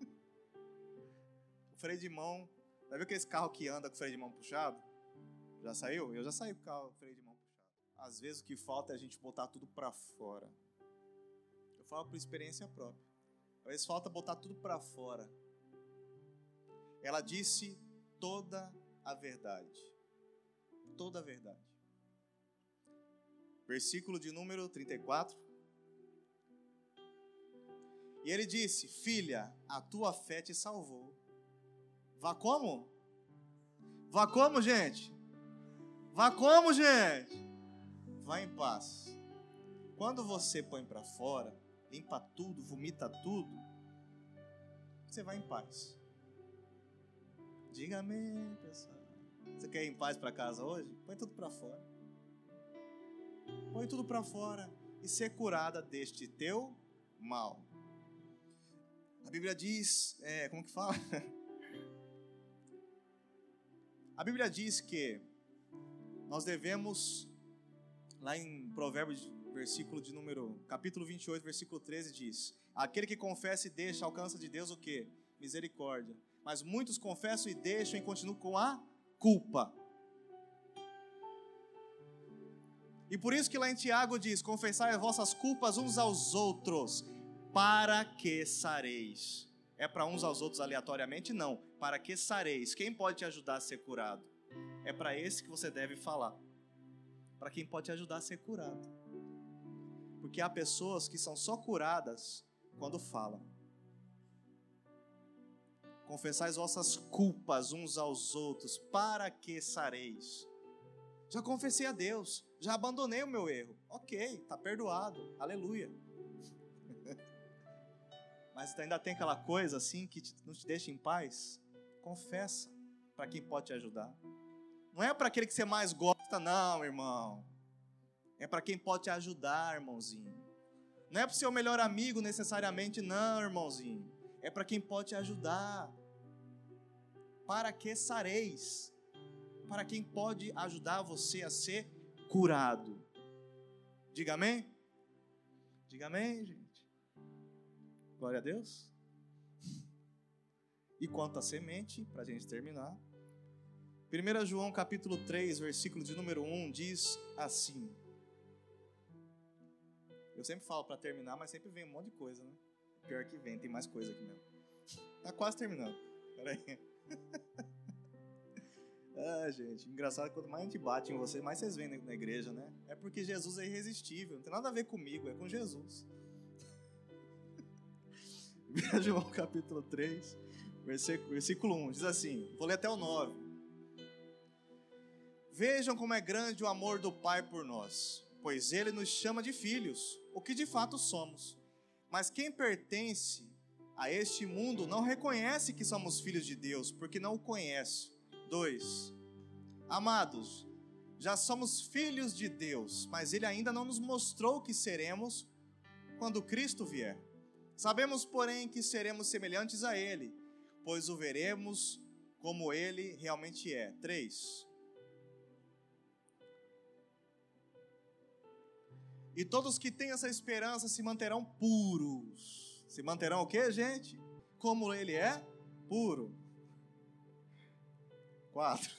o freio de mão, já viu aquele carro que anda com o freio de mão puxado? Já saiu? Eu já saí com o carro freio de mão puxado. Às vezes o que falta é a gente botar tudo para fora. Eu falo por experiência própria. Vezes falta botar tudo para fora. Ela disse toda a verdade. Toda a verdade. Versículo de número 34. E ele disse: Filha, a tua fé te salvou. Vá como? Vá como, gente? Vá como, gente? Vá em paz. Quando você põe para fora, limpa tudo, vomita tudo, você vai em paz. Diga amém, pessoal. Você quer ir em paz para casa hoje? Põe tudo para fora. Põe tudo para fora e ser curada deste teu mal. A Bíblia diz, é, como que fala? A Bíblia diz que nós devemos, lá em Provérbios, versículo de número, capítulo 28, versículo 13, diz: Aquele que confessa e deixa alcança de Deus o que? Misericórdia. Mas muitos confessam e deixam e continuam com a culpa. E por isso que lá em Tiago diz: Confessai as vossas culpas uns aos outros para que sareis? É para uns aos outros aleatoriamente? Não. Para que sareis? Quem pode te ajudar a ser curado? É para esse que você deve falar. Para quem pode te ajudar a ser curado. Porque há pessoas que são só curadas quando falam. Confessai as vossas culpas uns aos outros, para que sareis? Já confessei a Deus, já abandonei o meu erro. Ok, está perdoado, aleluia mas ainda tem aquela coisa assim que não te deixa em paz, confessa para quem pode te ajudar. Não é para aquele que você mais gosta, não, irmão. É para quem pode te ajudar, irmãozinho. Não é para o seu melhor amigo necessariamente, não, irmãozinho. É para quem pode te ajudar. Para que sareis? para quem pode ajudar você a ser curado. Diga amém? Diga amém, gente. Glória a Deus. E quanto à semente, para a gente terminar, 1 João capítulo 3, versículo de número 1 diz assim. Eu sempre falo para terminar, mas sempre vem um monte de coisa, né? Pior que vem, tem mais coisa aqui mesmo. Tá quase terminando. Pera aí. ah, gente, engraçado quanto mais a gente bate em você, mais vocês vêm na igreja, né? É porque Jesus é irresistível, não tem nada a ver comigo, é com Jesus. 1 João capítulo 3, versículo 1, diz assim, vou ler até o 9. Vejam como é grande o amor do Pai por nós, pois Ele nos chama de filhos, o que de fato somos. Mas quem pertence a este mundo não reconhece que somos filhos de Deus, porque não o conhece. 2. Amados, já somos filhos de Deus, mas Ele ainda não nos mostrou que seremos quando Cristo vier. Sabemos, porém, que seremos semelhantes a Ele, pois o veremos como Ele realmente é. 3. E todos que têm essa esperança se manterão puros. Se manterão o que, gente? Como ele é puro. Quatro.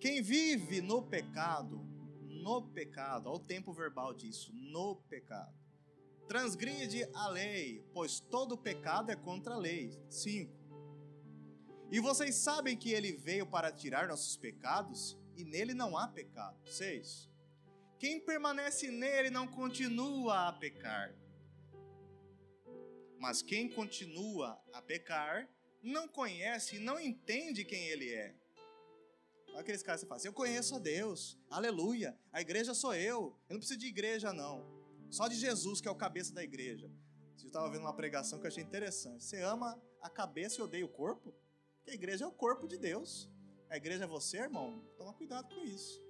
Quem vive no pecado, no pecado, olha o tempo verbal disso, no pecado, transgride a lei, pois todo pecado é contra a lei. Cinco. E vocês sabem que ele veio para tirar nossos pecados, e nele não há pecado. Seis. Quem permanece nele não continua a pecar. Mas quem continua a pecar não conhece e não entende quem ele é. Aqueles caras que falam assim, eu conheço a Deus, aleluia, a igreja sou eu, eu não preciso de igreja não, só de Jesus que é o cabeça da igreja. Eu estava vendo uma pregação que eu achei interessante. Você ama a cabeça e odeia o corpo? Porque a igreja é o corpo de Deus. A igreja é você, irmão? Toma cuidado com isso.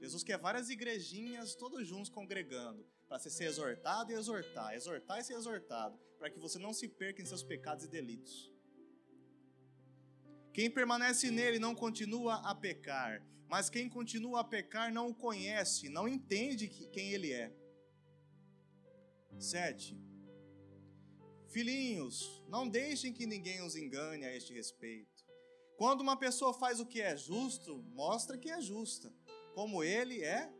Jesus quer várias igrejinhas, todos juntos congregando, para você ser exortado e exortar, exortar e ser exortado, para que você não se perca em seus pecados e delitos. Quem permanece nele não continua a pecar, mas quem continua a pecar não o conhece, não entende quem ele é. 7. Filhinhos, não deixem que ninguém os engane a este respeito. Quando uma pessoa faz o que é justo, mostra que é justa como ele é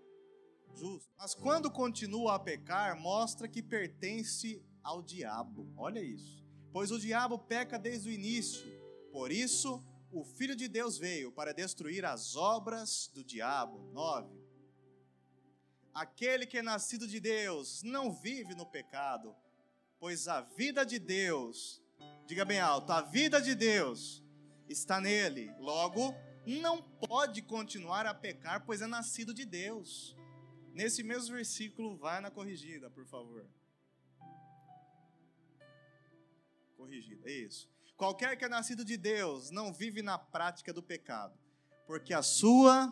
justo. Mas quando continua a pecar, mostra que pertence ao diabo. Olha isso. Pois o diabo peca desde o início. Por isso, o Filho de Deus veio para destruir as obras do diabo. 9. Aquele que é nascido de Deus não vive no pecado, pois a vida de Deus, diga bem alto, a vida de Deus está nele. Logo, não pode continuar a pecar, pois é nascido de Deus. Nesse mesmo versículo, vai na corrigida, por favor. Corrigida, é isso. Qualquer que é nascido de Deus não vive na prática do pecado, porque a sua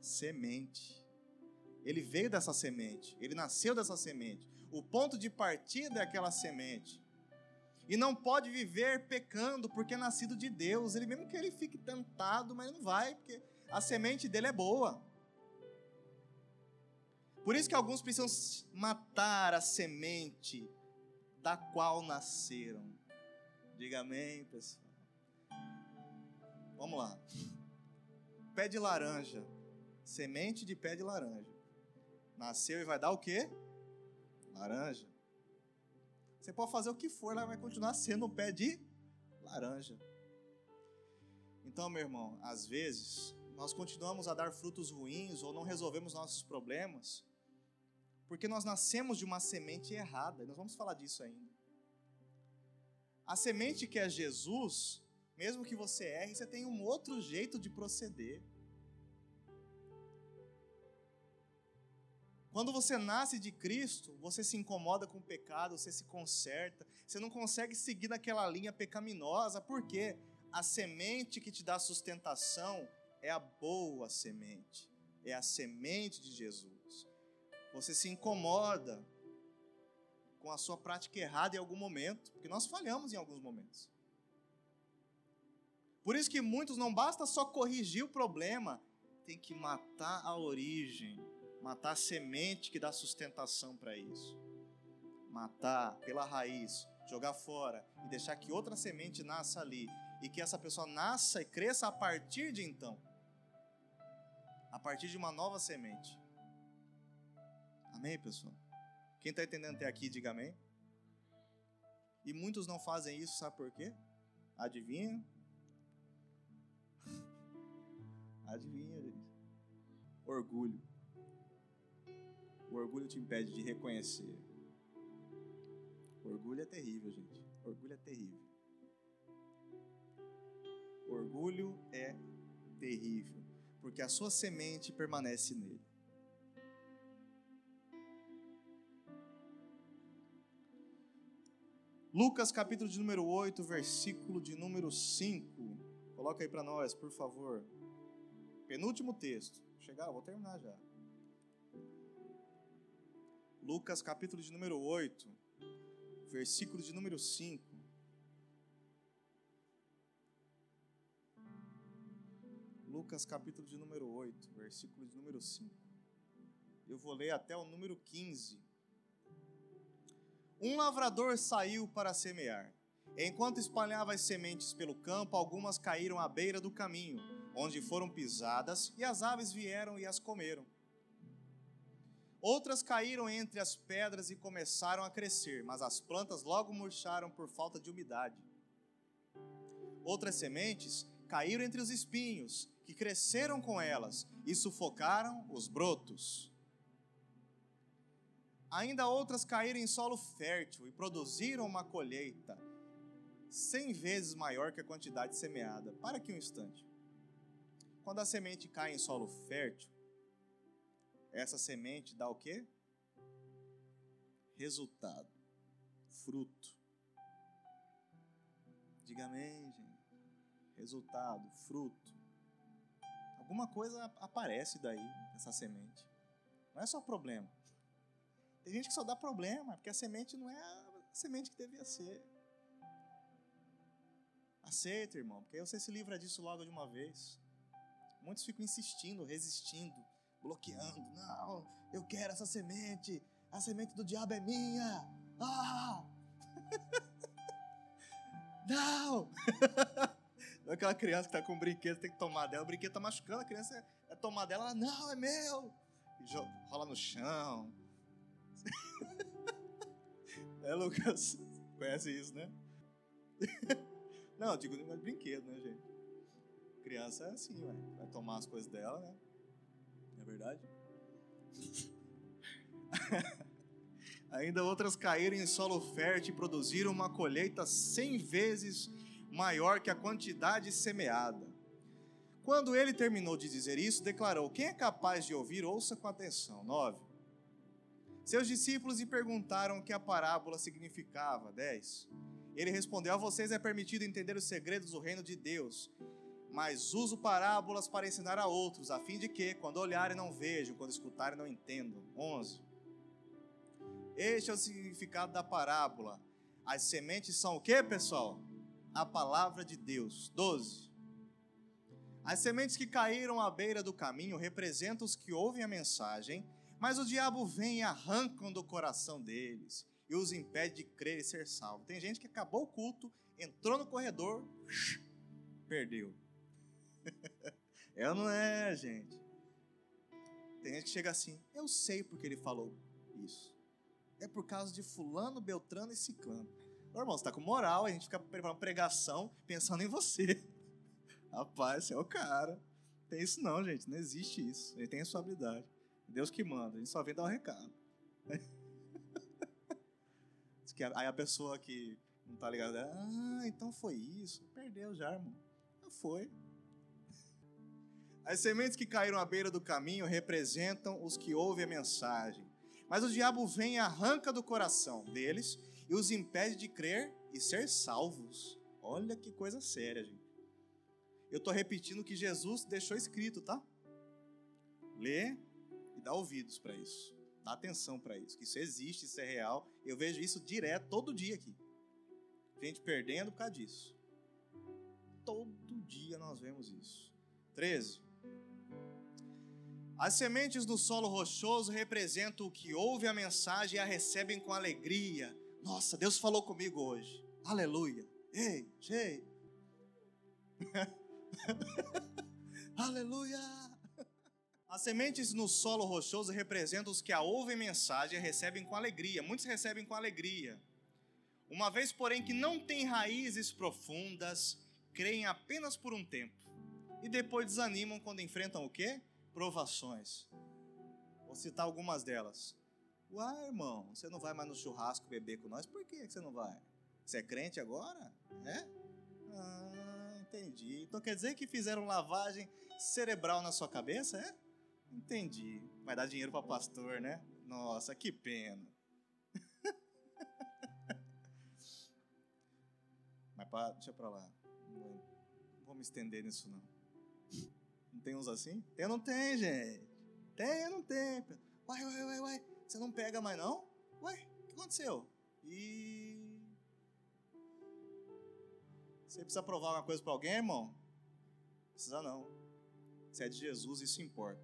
semente, ele veio dessa semente, ele nasceu dessa semente. O ponto de partida é aquela semente e não pode viver pecando porque é nascido de Deus. Ele mesmo que ele fique tentado, mas não vai, porque a semente dele é boa. Por isso que alguns precisam matar a semente da qual nasceram. Diga amém, pessoal. Vamos lá. Pé de laranja. Semente de pé de laranja. Nasceu e vai dar o quê? Laranja. Você pode fazer o que for, ela vai continuar sendo um pé de laranja. Então, meu irmão, às vezes nós continuamos a dar frutos ruins ou não resolvemos nossos problemas porque nós nascemos de uma semente errada. Nós vamos falar disso ainda. A semente que é Jesus, mesmo que você erre, você tem um outro jeito de proceder. Quando você nasce de Cristo, você se incomoda com o pecado, você se conserta, você não consegue seguir naquela linha pecaminosa, porque a semente que te dá sustentação é a boa semente, é a semente de Jesus. Você se incomoda com a sua prática errada em algum momento, porque nós falhamos em alguns momentos. Por isso que muitos não basta só corrigir o problema, tem que matar a origem, matar a semente que dá sustentação para isso. Matar pela raiz, jogar fora e deixar que outra semente nasça ali e que essa pessoa nasça e cresça a partir de então. A partir de uma nova semente. Amém, pessoal? Quem está entendendo até aqui, diga amém. E muitos não fazem isso, sabe por quê? Adivinha? Adivinha, gente. Orgulho. O orgulho te impede de reconhecer. O orgulho é terrível, gente. O orgulho é terrível. O orgulho é terrível, porque a sua semente permanece nele. Lucas capítulo de número 8, versículo de número 5. Coloca aí para nós, por favor. Penúltimo texto. Chegar, vou terminar já. Lucas capítulo de número 8, versículo de número 5. Lucas capítulo de número 8, versículo de número 5. Eu vou ler até o número 15. Um lavrador saiu para semear. Enquanto espalhava as sementes pelo campo, algumas caíram à beira do caminho, onde foram pisadas, e as aves vieram e as comeram. Outras caíram entre as pedras e começaram a crescer, mas as plantas logo murcharam por falta de umidade. Outras sementes caíram entre os espinhos, que cresceram com elas e sufocaram os brotos. Ainda outras caíram em solo fértil e produziram uma colheita cem vezes maior que a quantidade semeada. Para aqui um instante. Quando a semente cai em solo fértil, essa semente dá o quê? Resultado, fruto. Diga amém, gente. Resultado, fruto. Alguma coisa aparece daí, dessa semente. Não é só problema. Tem gente que só dá problema, porque a semente não é a semente que devia ser. Aceita, irmão, porque aí você se livra disso logo de uma vez. Muitos ficam insistindo, resistindo, bloqueando. Não, eu quero essa semente. A semente do diabo é minha. Ah! não! Não aquela criança que está com um brinquedo, tem que tomar dela. O brinquedo está machucando, a criança é, tomar dela. Ela, não, é meu. E rola no chão, é, Lucas? Conhece isso, né? Não, digo de brinquedo, né, gente? Criança é assim, ué. vai tomar as coisas dela, né? Verdade? Ainda outras caíram em solo fértil e produziram uma colheita cem vezes maior que a quantidade semeada. Quando ele terminou de dizer isso, declarou: Quem é capaz de ouvir, ouça com atenção. 9. Seus discípulos lhe perguntaram o que a parábola significava. 10. Ele respondeu: A vocês é permitido entender os segredos do reino de Deus, mas uso parábolas para ensinar a outros, a fim de que, quando olharem, não vejam, quando escutarem, não entendam. 11. Este é o significado da parábola. As sementes são o que, pessoal? A palavra de Deus. 12. As sementes que caíram à beira do caminho representam os que ouvem a mensagem mas o diabo vem e arranca do coração deles e os impede de crer e ser salvo. Tem gente que acabou o culto, entrou no corredor, perdeu. é ou não é, gente? Tem gente que chega assim, eu sei porque ele falou isso. É por causa de fulano, beltrano e ciclano. Ô, irmão, você tá com moral, a gente fica preparando pregação pensando em você. Rapaz, você é o cara. Tem isso não, gente. Não existe isso. Ele tem a sua habilidade. Deus que manda, a gente só vem dar o um recado. Aí a pessoa que não tá ligada, ah, então foi isso. Perdeu já, irmão. Foi. As sementes que caíram à beira do caminho representam os que ouvem a mensagem. Mas o diabo vem e arranca do coração deles e os impede de crer e ser salvos. Olha que coisa séria, gente. Eu estou repetindo o que Jesus deixou escrito, tá? Lê e dá ouvidos para isso. Dá atenção para isso, que isso existe, isso é real. Eu vejo isso direto, todo dia aqui. Gente perdendo por causa disso. Todo dia nós vemos isso. 13. As sementes do solo rochoso representam o que ouve a mensagem e a recebem com alegria. Nossa, Deus falou comigo hoje. Aleluia. Ei, ei. Aleluia. As sementes no solo rochoso representam os que a ouvem mensagem e recebem com alegria. Muitos recebem com alegria. Uma vez, porém, que não têm raízes profundas, creem apenas por um tempo e depois desanimam quando enfrentam o quê? Provações. Vou citar algumas delas. Uai, irmão, você não vai mais no churrasco beber com nós? Por que você não vai? Você é crente agora? É? Ah, entendi. Então quer dizer que fizeram lavagem cerebral na sua cabeça, é? Entendi. Vai dar dinheiro para pastor, né? Nossa, que pena. Mas pra, deixa pra lá. Não vou me estender nisso, não. Não tem uns assim? Tem ou não tem, gente? Tem ou não tem? Uai, uai, uai, uai. Você não pega mais, não? Uai, o que aconteceu? E. Você precisa provar uma coisa para alguém, irmão? Precisa não. Você é de Jesus, isso importa.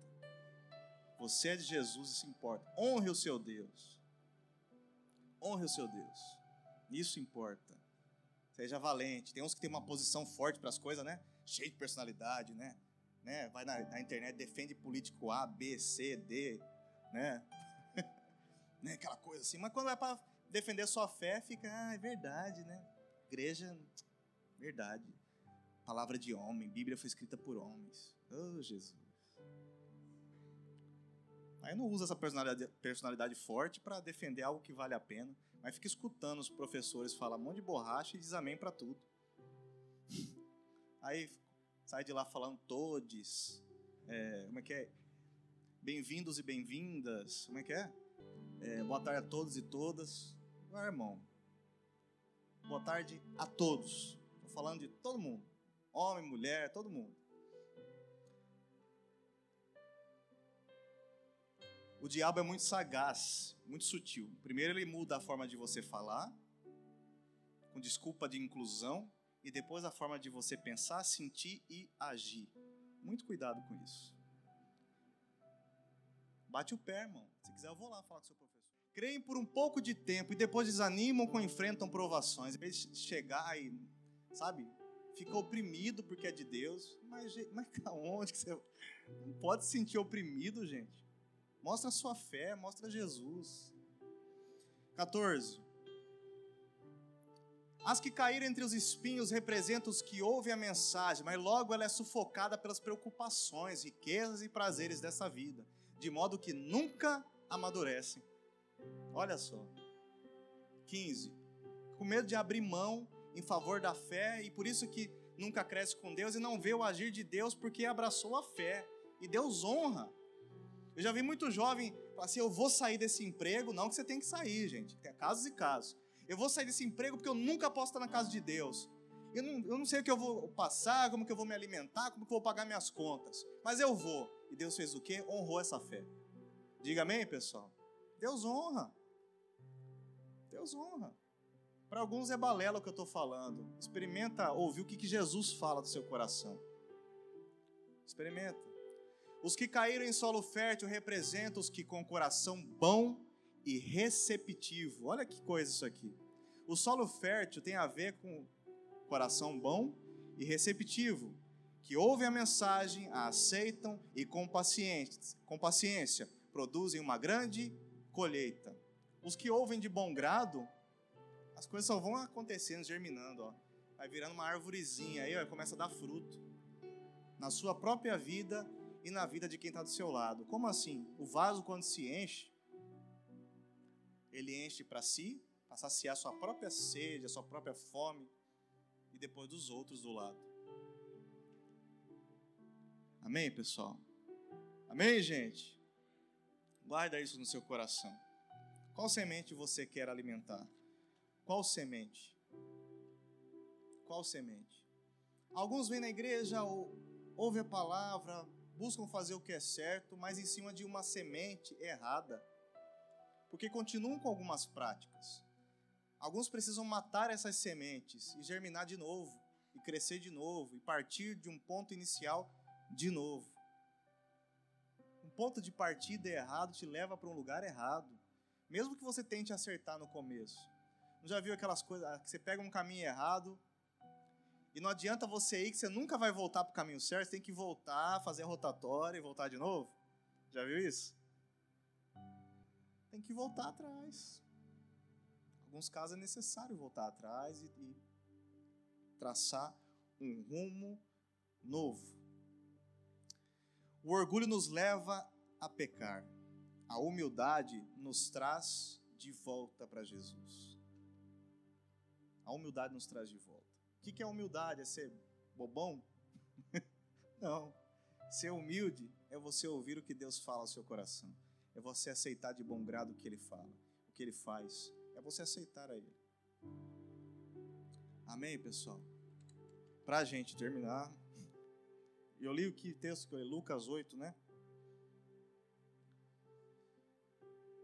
Você é de Jesus, isso importa. Honre o seu Deus. Honre o seu Deus. Isso importa. Seja valente. Tem uns que tem uma posição forte para as coisas, né? Cheio de personalidade, né? Né? Vai na, na, internet, defende político A, B, C, D, né? né? Aquela coisa assim. Mas quando é para defender sua fé, fica, ah, é verdade, né? Igreja, verdade. Palavra de homem, Bíblia foi escrita por homens. Oh, Jesus. Aí não usa essa personalidade, personalidade forte para defender algo que vale a pena, mas fica escutando os professores falar um monte de borracha e diz amém para tudo. Aí sai de lá falando todes, é, como é que é? Bem-vindos e bem-vindas, como é que é? é? Boa tarde a todos e todas. Ah, irmão, boa tarde a todos. Estou falando de todo mundo, homem, mulher, todo mundo. O diabo é muito sagaz, muito sutil. Primeiro ele muda a forma de você falar, com desculpa de inclusão, e depois a forma de você pensar, sentir e agir. Muito cuidado com isso. Bate o pé, irmão. Se quiser, eu vou lá falar com o seu professor. Creem por um pouco de tempo e depois desanimam quando enfrentam provações. Em vez de chegar e, sabe, fica oprimido porque é de Deus. Mas, mas aonde que você não pode se sentir oprimido, gente? Mostra a sua fé, mostra Jesus. 14. As que caíram entre os espinhos representam os que ouvem a mensagem, mas logo ela é sufocada pelas preocupações, riquezas e prazeres dessa vida, de modo que nunca amadurecem. Olha só. 15. Com medo de abrir mão em favor da fé e por isso que nunca cresce com Deus e não vê o agir de Deus porque abraçou a fé. E Deus honra eu já vi muito jovem assim: eu vou sair desse emprego. Não que você tem que sair, gente. Tem casos e casos. Eu vou sair desse emprego porque eu nunca posso estar na casa de Deus. Eu não, eu não sei o que eu vou passar, como que eu vou me alimentar, como que eu vou pagar minhas contas. Mas eu vou. E Deus fez o quê? Honrou essa fé. Diga amém, pessoal. Deus honra. Deus honra. Para alguns é balela o que eu estou falando. Experimenta ouvir o que, que Jesus fala do seu coração. Experimenta. Os que caíram em solo fértil representam os que com coração bom e receptivo. Olha que coisa isso aqui. O solo fértil tem a ver com coração bom e receptivo, que ouvem a mensagem, a aceitam e com paciência, com paciência produzem uma grande colheita. Os que ouvem de bom grado, as coisas só vão acontecendo, germinando, ó. Vai virando uma árvorezinha aí, ó, começa a dar fruto. Na sua própria vida e na vida de quem está do seu lado. Como assim? O vaso, quando se enche, ele enche para si, para saciar sua própria sede, a sua própria fome, e depois dos outros do lado. Amém, pessoal? Amém, gente? Guarda isso no seu coração. Qual semente você quer alimentar? Qual semente? Qual semente? Alguns vêm na igreja, ouvem a palavra, buscam fazer o que é certo, mas em cima de uma semente errada. Porque continuam com algumas práticas. Alguns precisam matar essas sementes e germinar de novo e crescer de novo, e partir de um ponto inicial de novo. Um ponto de partida errado te leva para um lugar errado. Mesmo que você tente acertar no começo. Não já viu aquelas coisas que você pega um caminho errado e não adianta você ir que você nunca vai voltar para o caminho certo, você tem que voltar, fazer a rotatória e voltar de novo? Já viu isso? Tem que voltar atrás. Em alguns casos é necessário voltar atrás e, e traçar um rumo novo. O orgulho nos leva a pecar. A humildade nos traz de volta para Jesus. A humildade nos traz de volta. O que é humildade? É ser bobão? Não. Ser humilde é você ouvir o que Deus fala ao seu coração. É você aceitar de bom grado o que Ele fala, o que Ele faz. É você aceitar a Ele. Amém, pessoal? Para a gente terminar, eu li o que texto que eu li, Lucas 8, né?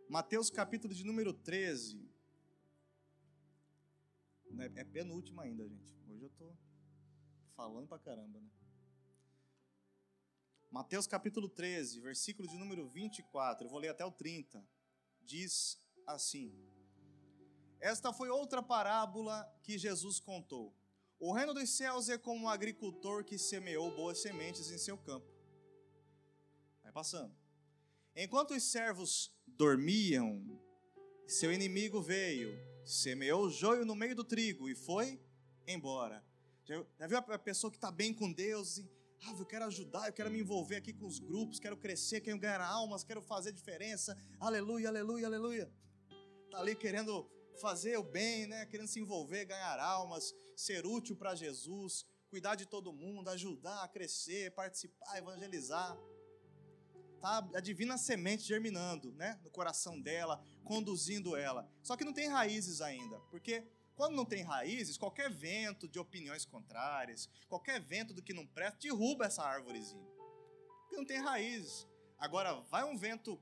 Mateus capítulo de número 13. Né, é penúltimo ainda, gente. Hoje eu tô falando pra caramba, né? Mateus capítulo 13, versículo de número 24. Eu vou ler até o 30. Diz assim: Esta foi outra parábola que Jesus contou. O reino dos céus é como um agricultor que semeou boas sementes em seu campo. Vai passando. Enquanto os servos dormiam, seu inimigo veio, semeou o joio no meio do trigo e foi embora. Já, viu a pessoa que está bem com Deus e, ah, eu quero ajudar, eu quero me envolver aqui com os grupos, quero crescer, quero ganhar almas, quero fazer diferença. Aleluia, aleluia, aleluia. Está ali querendo fazer o bem, né? querendo se envolver, ganhar almas, ser útil para Jesus, cuidar de todo mundo, ajudar a crescer, participar, evangelizar. Tá a divina semente germinando, né, no coração dela, conduzindo ela. Só que não tem raízes ainda, porque quando não tem raízes, qualquer vento de opiniões contrárias, qualquer vento do que não presta, derruba essa árvorezinha. Porque não tem raízes. Agora, vai um vento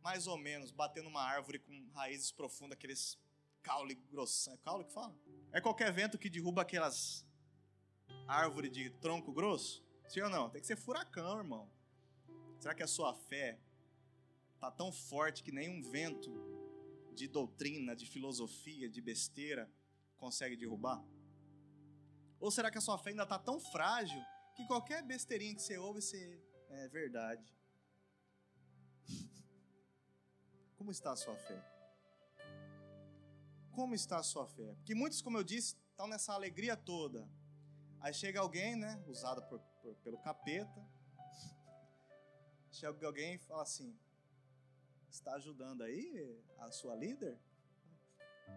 mais ou menos, batendo uma árvore com raízes profundas, aqueles caule grosso. É caule que fala? É qualquer vento que derruba aquelas árvores de tronco grosso? Sim ou não? Tem que ser furacão, irmão. Será que a sua fé tá tão forte que nenhum vento de doutrina, de filosofia, de besteira consegue derrubar? Ou será que a sua fé ainda está tão frágil que qualquer besteirinha que você ouve, você é verdade? Como está a sua fé? Como está a sua fé? Porque muitos, como eu disse, estão nessa alegria toda. Aí chega alguém, né, usado por, por, pelo capeta. Chega alguém e fala assim: Está ajudando aí a sua líder?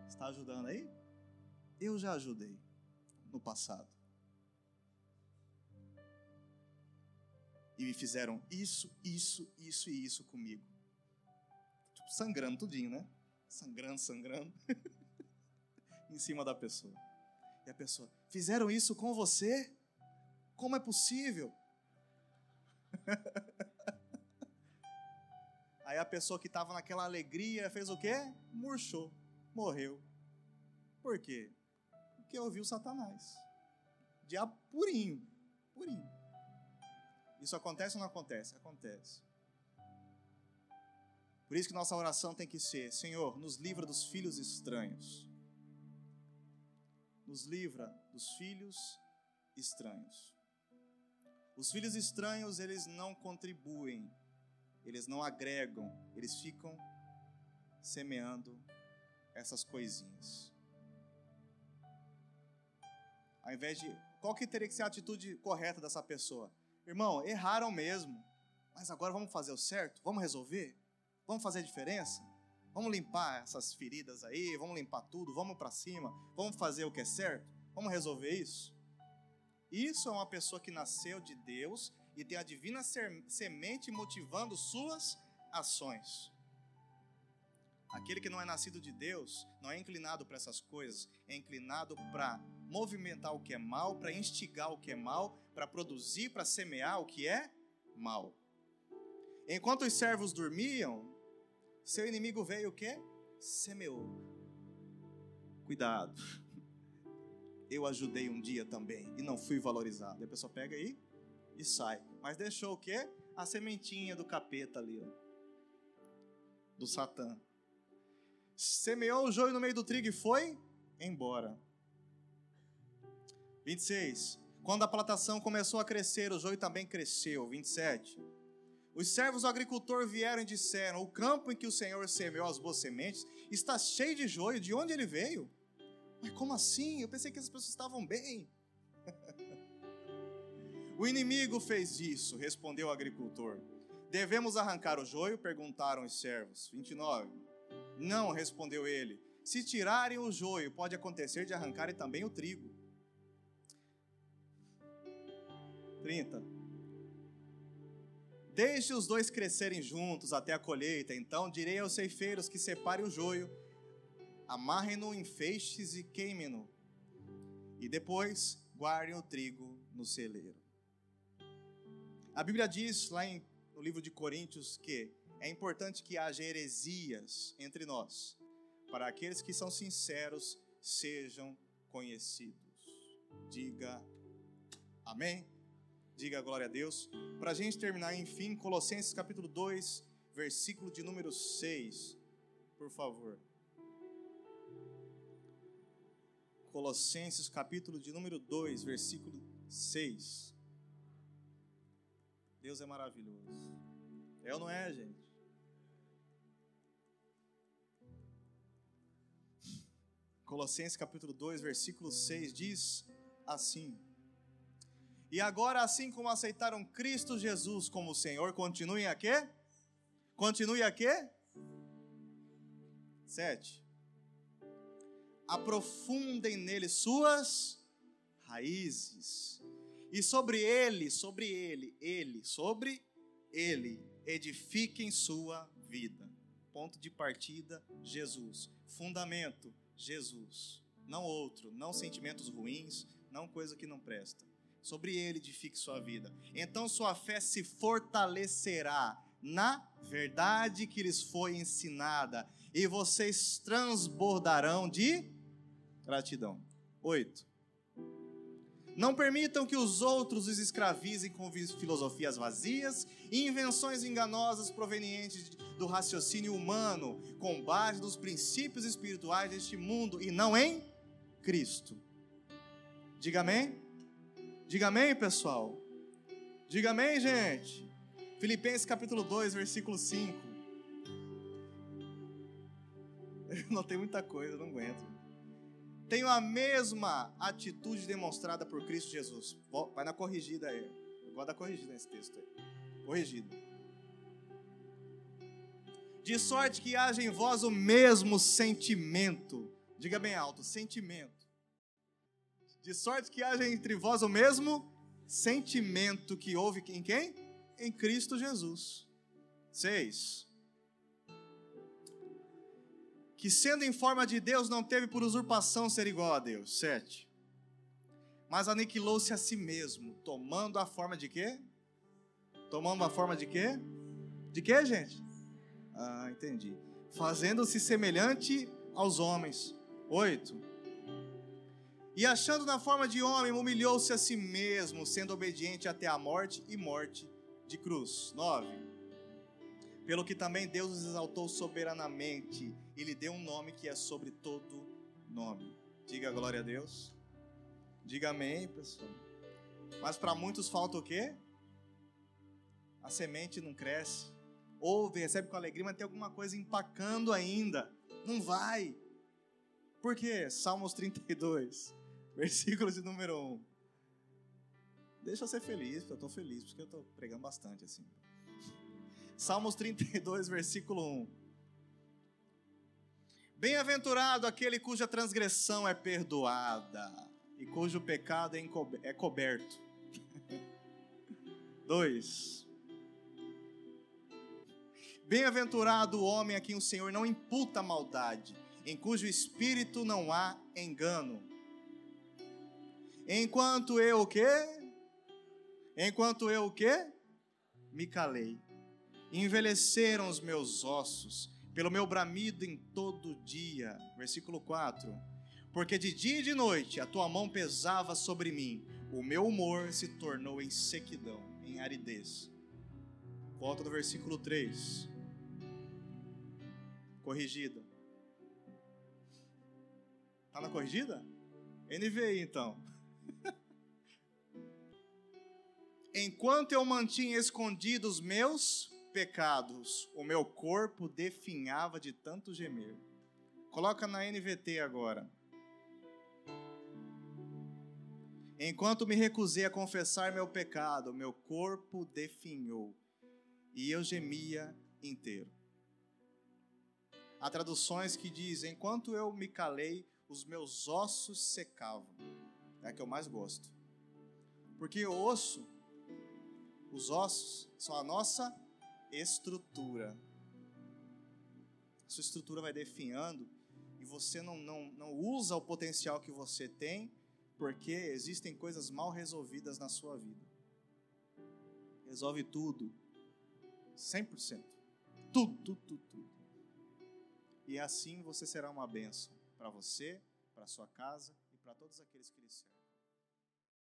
Está ajudando aí? Eu já ajudei no passado. E me fizeram isso, isso, isso e isso comigo sangrando tudinho, né? Sangrando, sangrando. em cima da pessoa. E a pessoa, fizeram isso com você? Como é possível? Aí a pessoa que estava naquela alegria fez o quê? Murchou, morreu. Por quê? Porque ouviu Satanás. Diabo purinho, purinho. Isso acontece ou não acontece? Acontece. Por isso que nossa oração tem que ser: Senhor, nos livra dos filhos estranhos. Nos livra dos filhos estranhos. Os filhos estranhos, eles não contribuem, eles não agregam, eles ficam semeando essas coisinhas. Ao invés de. Qual que teria que ser a atitude correta dessa pessoa? Irmão, erraram mesmo, mas agora vamos fazer o certo? Vamos resolver? Vamos fazer a diferença? Vamos limpar essas feridas aí, vamos limpar tudo, vamos para cima, vamos fazer o que é certo? Vamos resolver isso? Isso é uma pessoa que nasceu de Deus e tem a divina semente motivando suas ações. Aquele que não é nascido de Deus não é inclinado para essas coisas, é inclinado para movimentar o que é mal, para instigar o que é mal, para produzir, para semear o que é mal. Enquanto os servos dormiam, seu inimigo veio o quê? Semeou. Cuidado. eu ajudei um dia também e não fui valorizado. A pessoa pega aí e sai. Mas deixou o quê? A sementinha do capeta ali, ó. Do Satã. Semeou o joio no meio do trigo e foi embora. 26. Quando a plantação começou a crescer, o joio também cresceu. 27. Os servos do agricultor vieram e disseram: O campo em que o Senhor semeou as boas sementes está cheio de joio. De onde ele veio? Mas como assim? Eu pensei que as pessoas estavam bem. O inimigo fez isso, respondeu o agricultor. Devemos arrancar o joio? perguntaram os servos. 29. Não, respondeu ele. Se tirarem o joio, pode acontecer de arrancarem também o trigo. 30. Deixe os dois crescerem juntos até a colheita, então direi aos ceifeiros que separem o joio, amarrem-no em feixes e queimem-no, e depois guardem o trigo no celeiro. A Bíblia diz lá em, no livro de Coríntios que é importante que haja heresias entre nós, para aqueles que são sinceros sejam conhecidos. Diga amém. Diga glória a Deus. Para a gente terminar, enfim, Colossenses capítulo 2, versículo de número 6, por favor. Colossenses capítulo de número 2, versículo 6. Deus é maravilhoso. É ou não é, gente? Colossenses capítulo 2, versículo 6 diz assim: e agora, assim como aceitaram Cristo Jesus como Senhor, continuem a quê? Continue a quê? Sete. Aprofundem nele suas raízes. E sobre ele, sobre ele, ele, sobre ele, edifiquem sua vida. Ponto de partida, Jesus. Fundamento, Jesus. Não outro, não sentimentos ruins, não coisa que não presta sobre ele edifique sua vida. Então sua fé se fortalecerá na verdade que lhes foi ensinada, e vocês transbordarão de gratidão. 8. Não permitam que os outros os escravizem com filosofias vazias e invenções enganosas provenientes do raciocínio humano, com base nos princípios espirituais deste mundo e não em Cristo. Diga amém. Diga amém, pessoal. Diga amém, gente. Filipenses capítulo 2, versículo 5. Eu notei muita coisa, não aguento. Tenho a mesma atitude demonstrada por Cristo Jesus. Vai na corrigida aí. Eu gosto da corrigida nesse texto aí. Corrigida. De sorte que haja em vós o mesmo sentimento. Diga bem alto, sentimento de sorte que haja entre vós o mesmo sentimento que houve em quem? Em Cristo Jesus. 6. Que sendo em forma de Deus não teve por usurpação ser igual a Deus. 7. Mas aniquilou-se a si mesmo, tomando a forma de quê? Tomando a forma de quê? De quê, gente? Ah, entendi. Fazendo-se semelhante aos homens. 8 e achando na forma de homem, humilhou-se a si mesmo, sendo obediente até a morte e morte de cruz. 9. Pelo que também Deus os exaltou soberanamente e lhe deu um nome que é sobre todo nome. Diga glória a Deus. Diga amém, pessoal. Mas para muitos falta o quê? A semente não cresce. Ouve, recebe com alegria, mas tem alguma coisa empacando ainda. Não vai. Por quê? Salmos 32. Versículo de número 1. Deixa eu ser feliz, porque eu estou feliz, porque eu estou pregando bastante assim. Salmos 32, versículo 1. Bem-aventurado aquele cuja transgressão é perdoada e cujo pecado é, é coberto. 2. Bem-aventurado o homem a quem o Senhor não imputa maldade, em cujo espírito não há engano. Enquanto eu o quê? Enquanto eu o quê? Me calei. Envelheceram os meus ossos pelo meu bramido em todo dia. Versículo 4. Porque de dia e de noite a tua mão pesava sobre mim, o meu humor se tornou em sequidão, em aridez. Volta no versículo 3. Corrigida. Tá na corrigida? NVI então. Enquanto eu mantinha escondidos meus pecados, o meu corpo definhava de tanto gemer. Coloca na NVT agora. Enquanto me recusei a confessar meu pecado, meu corpo definhou e eu gemia inteiro. Há traduções que dizem: enquanto eu me calei, os meus ossos secavam. É a que eu mais gosto. Porque o osso, os ossos, são a nossa estrutura. Sua estrutura vai definhando e você não, não, não usa o potencial que você tem porque existem coisas mal resolvidas na sua vida. Resolve tudo. 100%. Tudo, tudo, tudo, tudo. E assim você será uma bênção para você, para sua casa e para todos aqueles que lhe servem.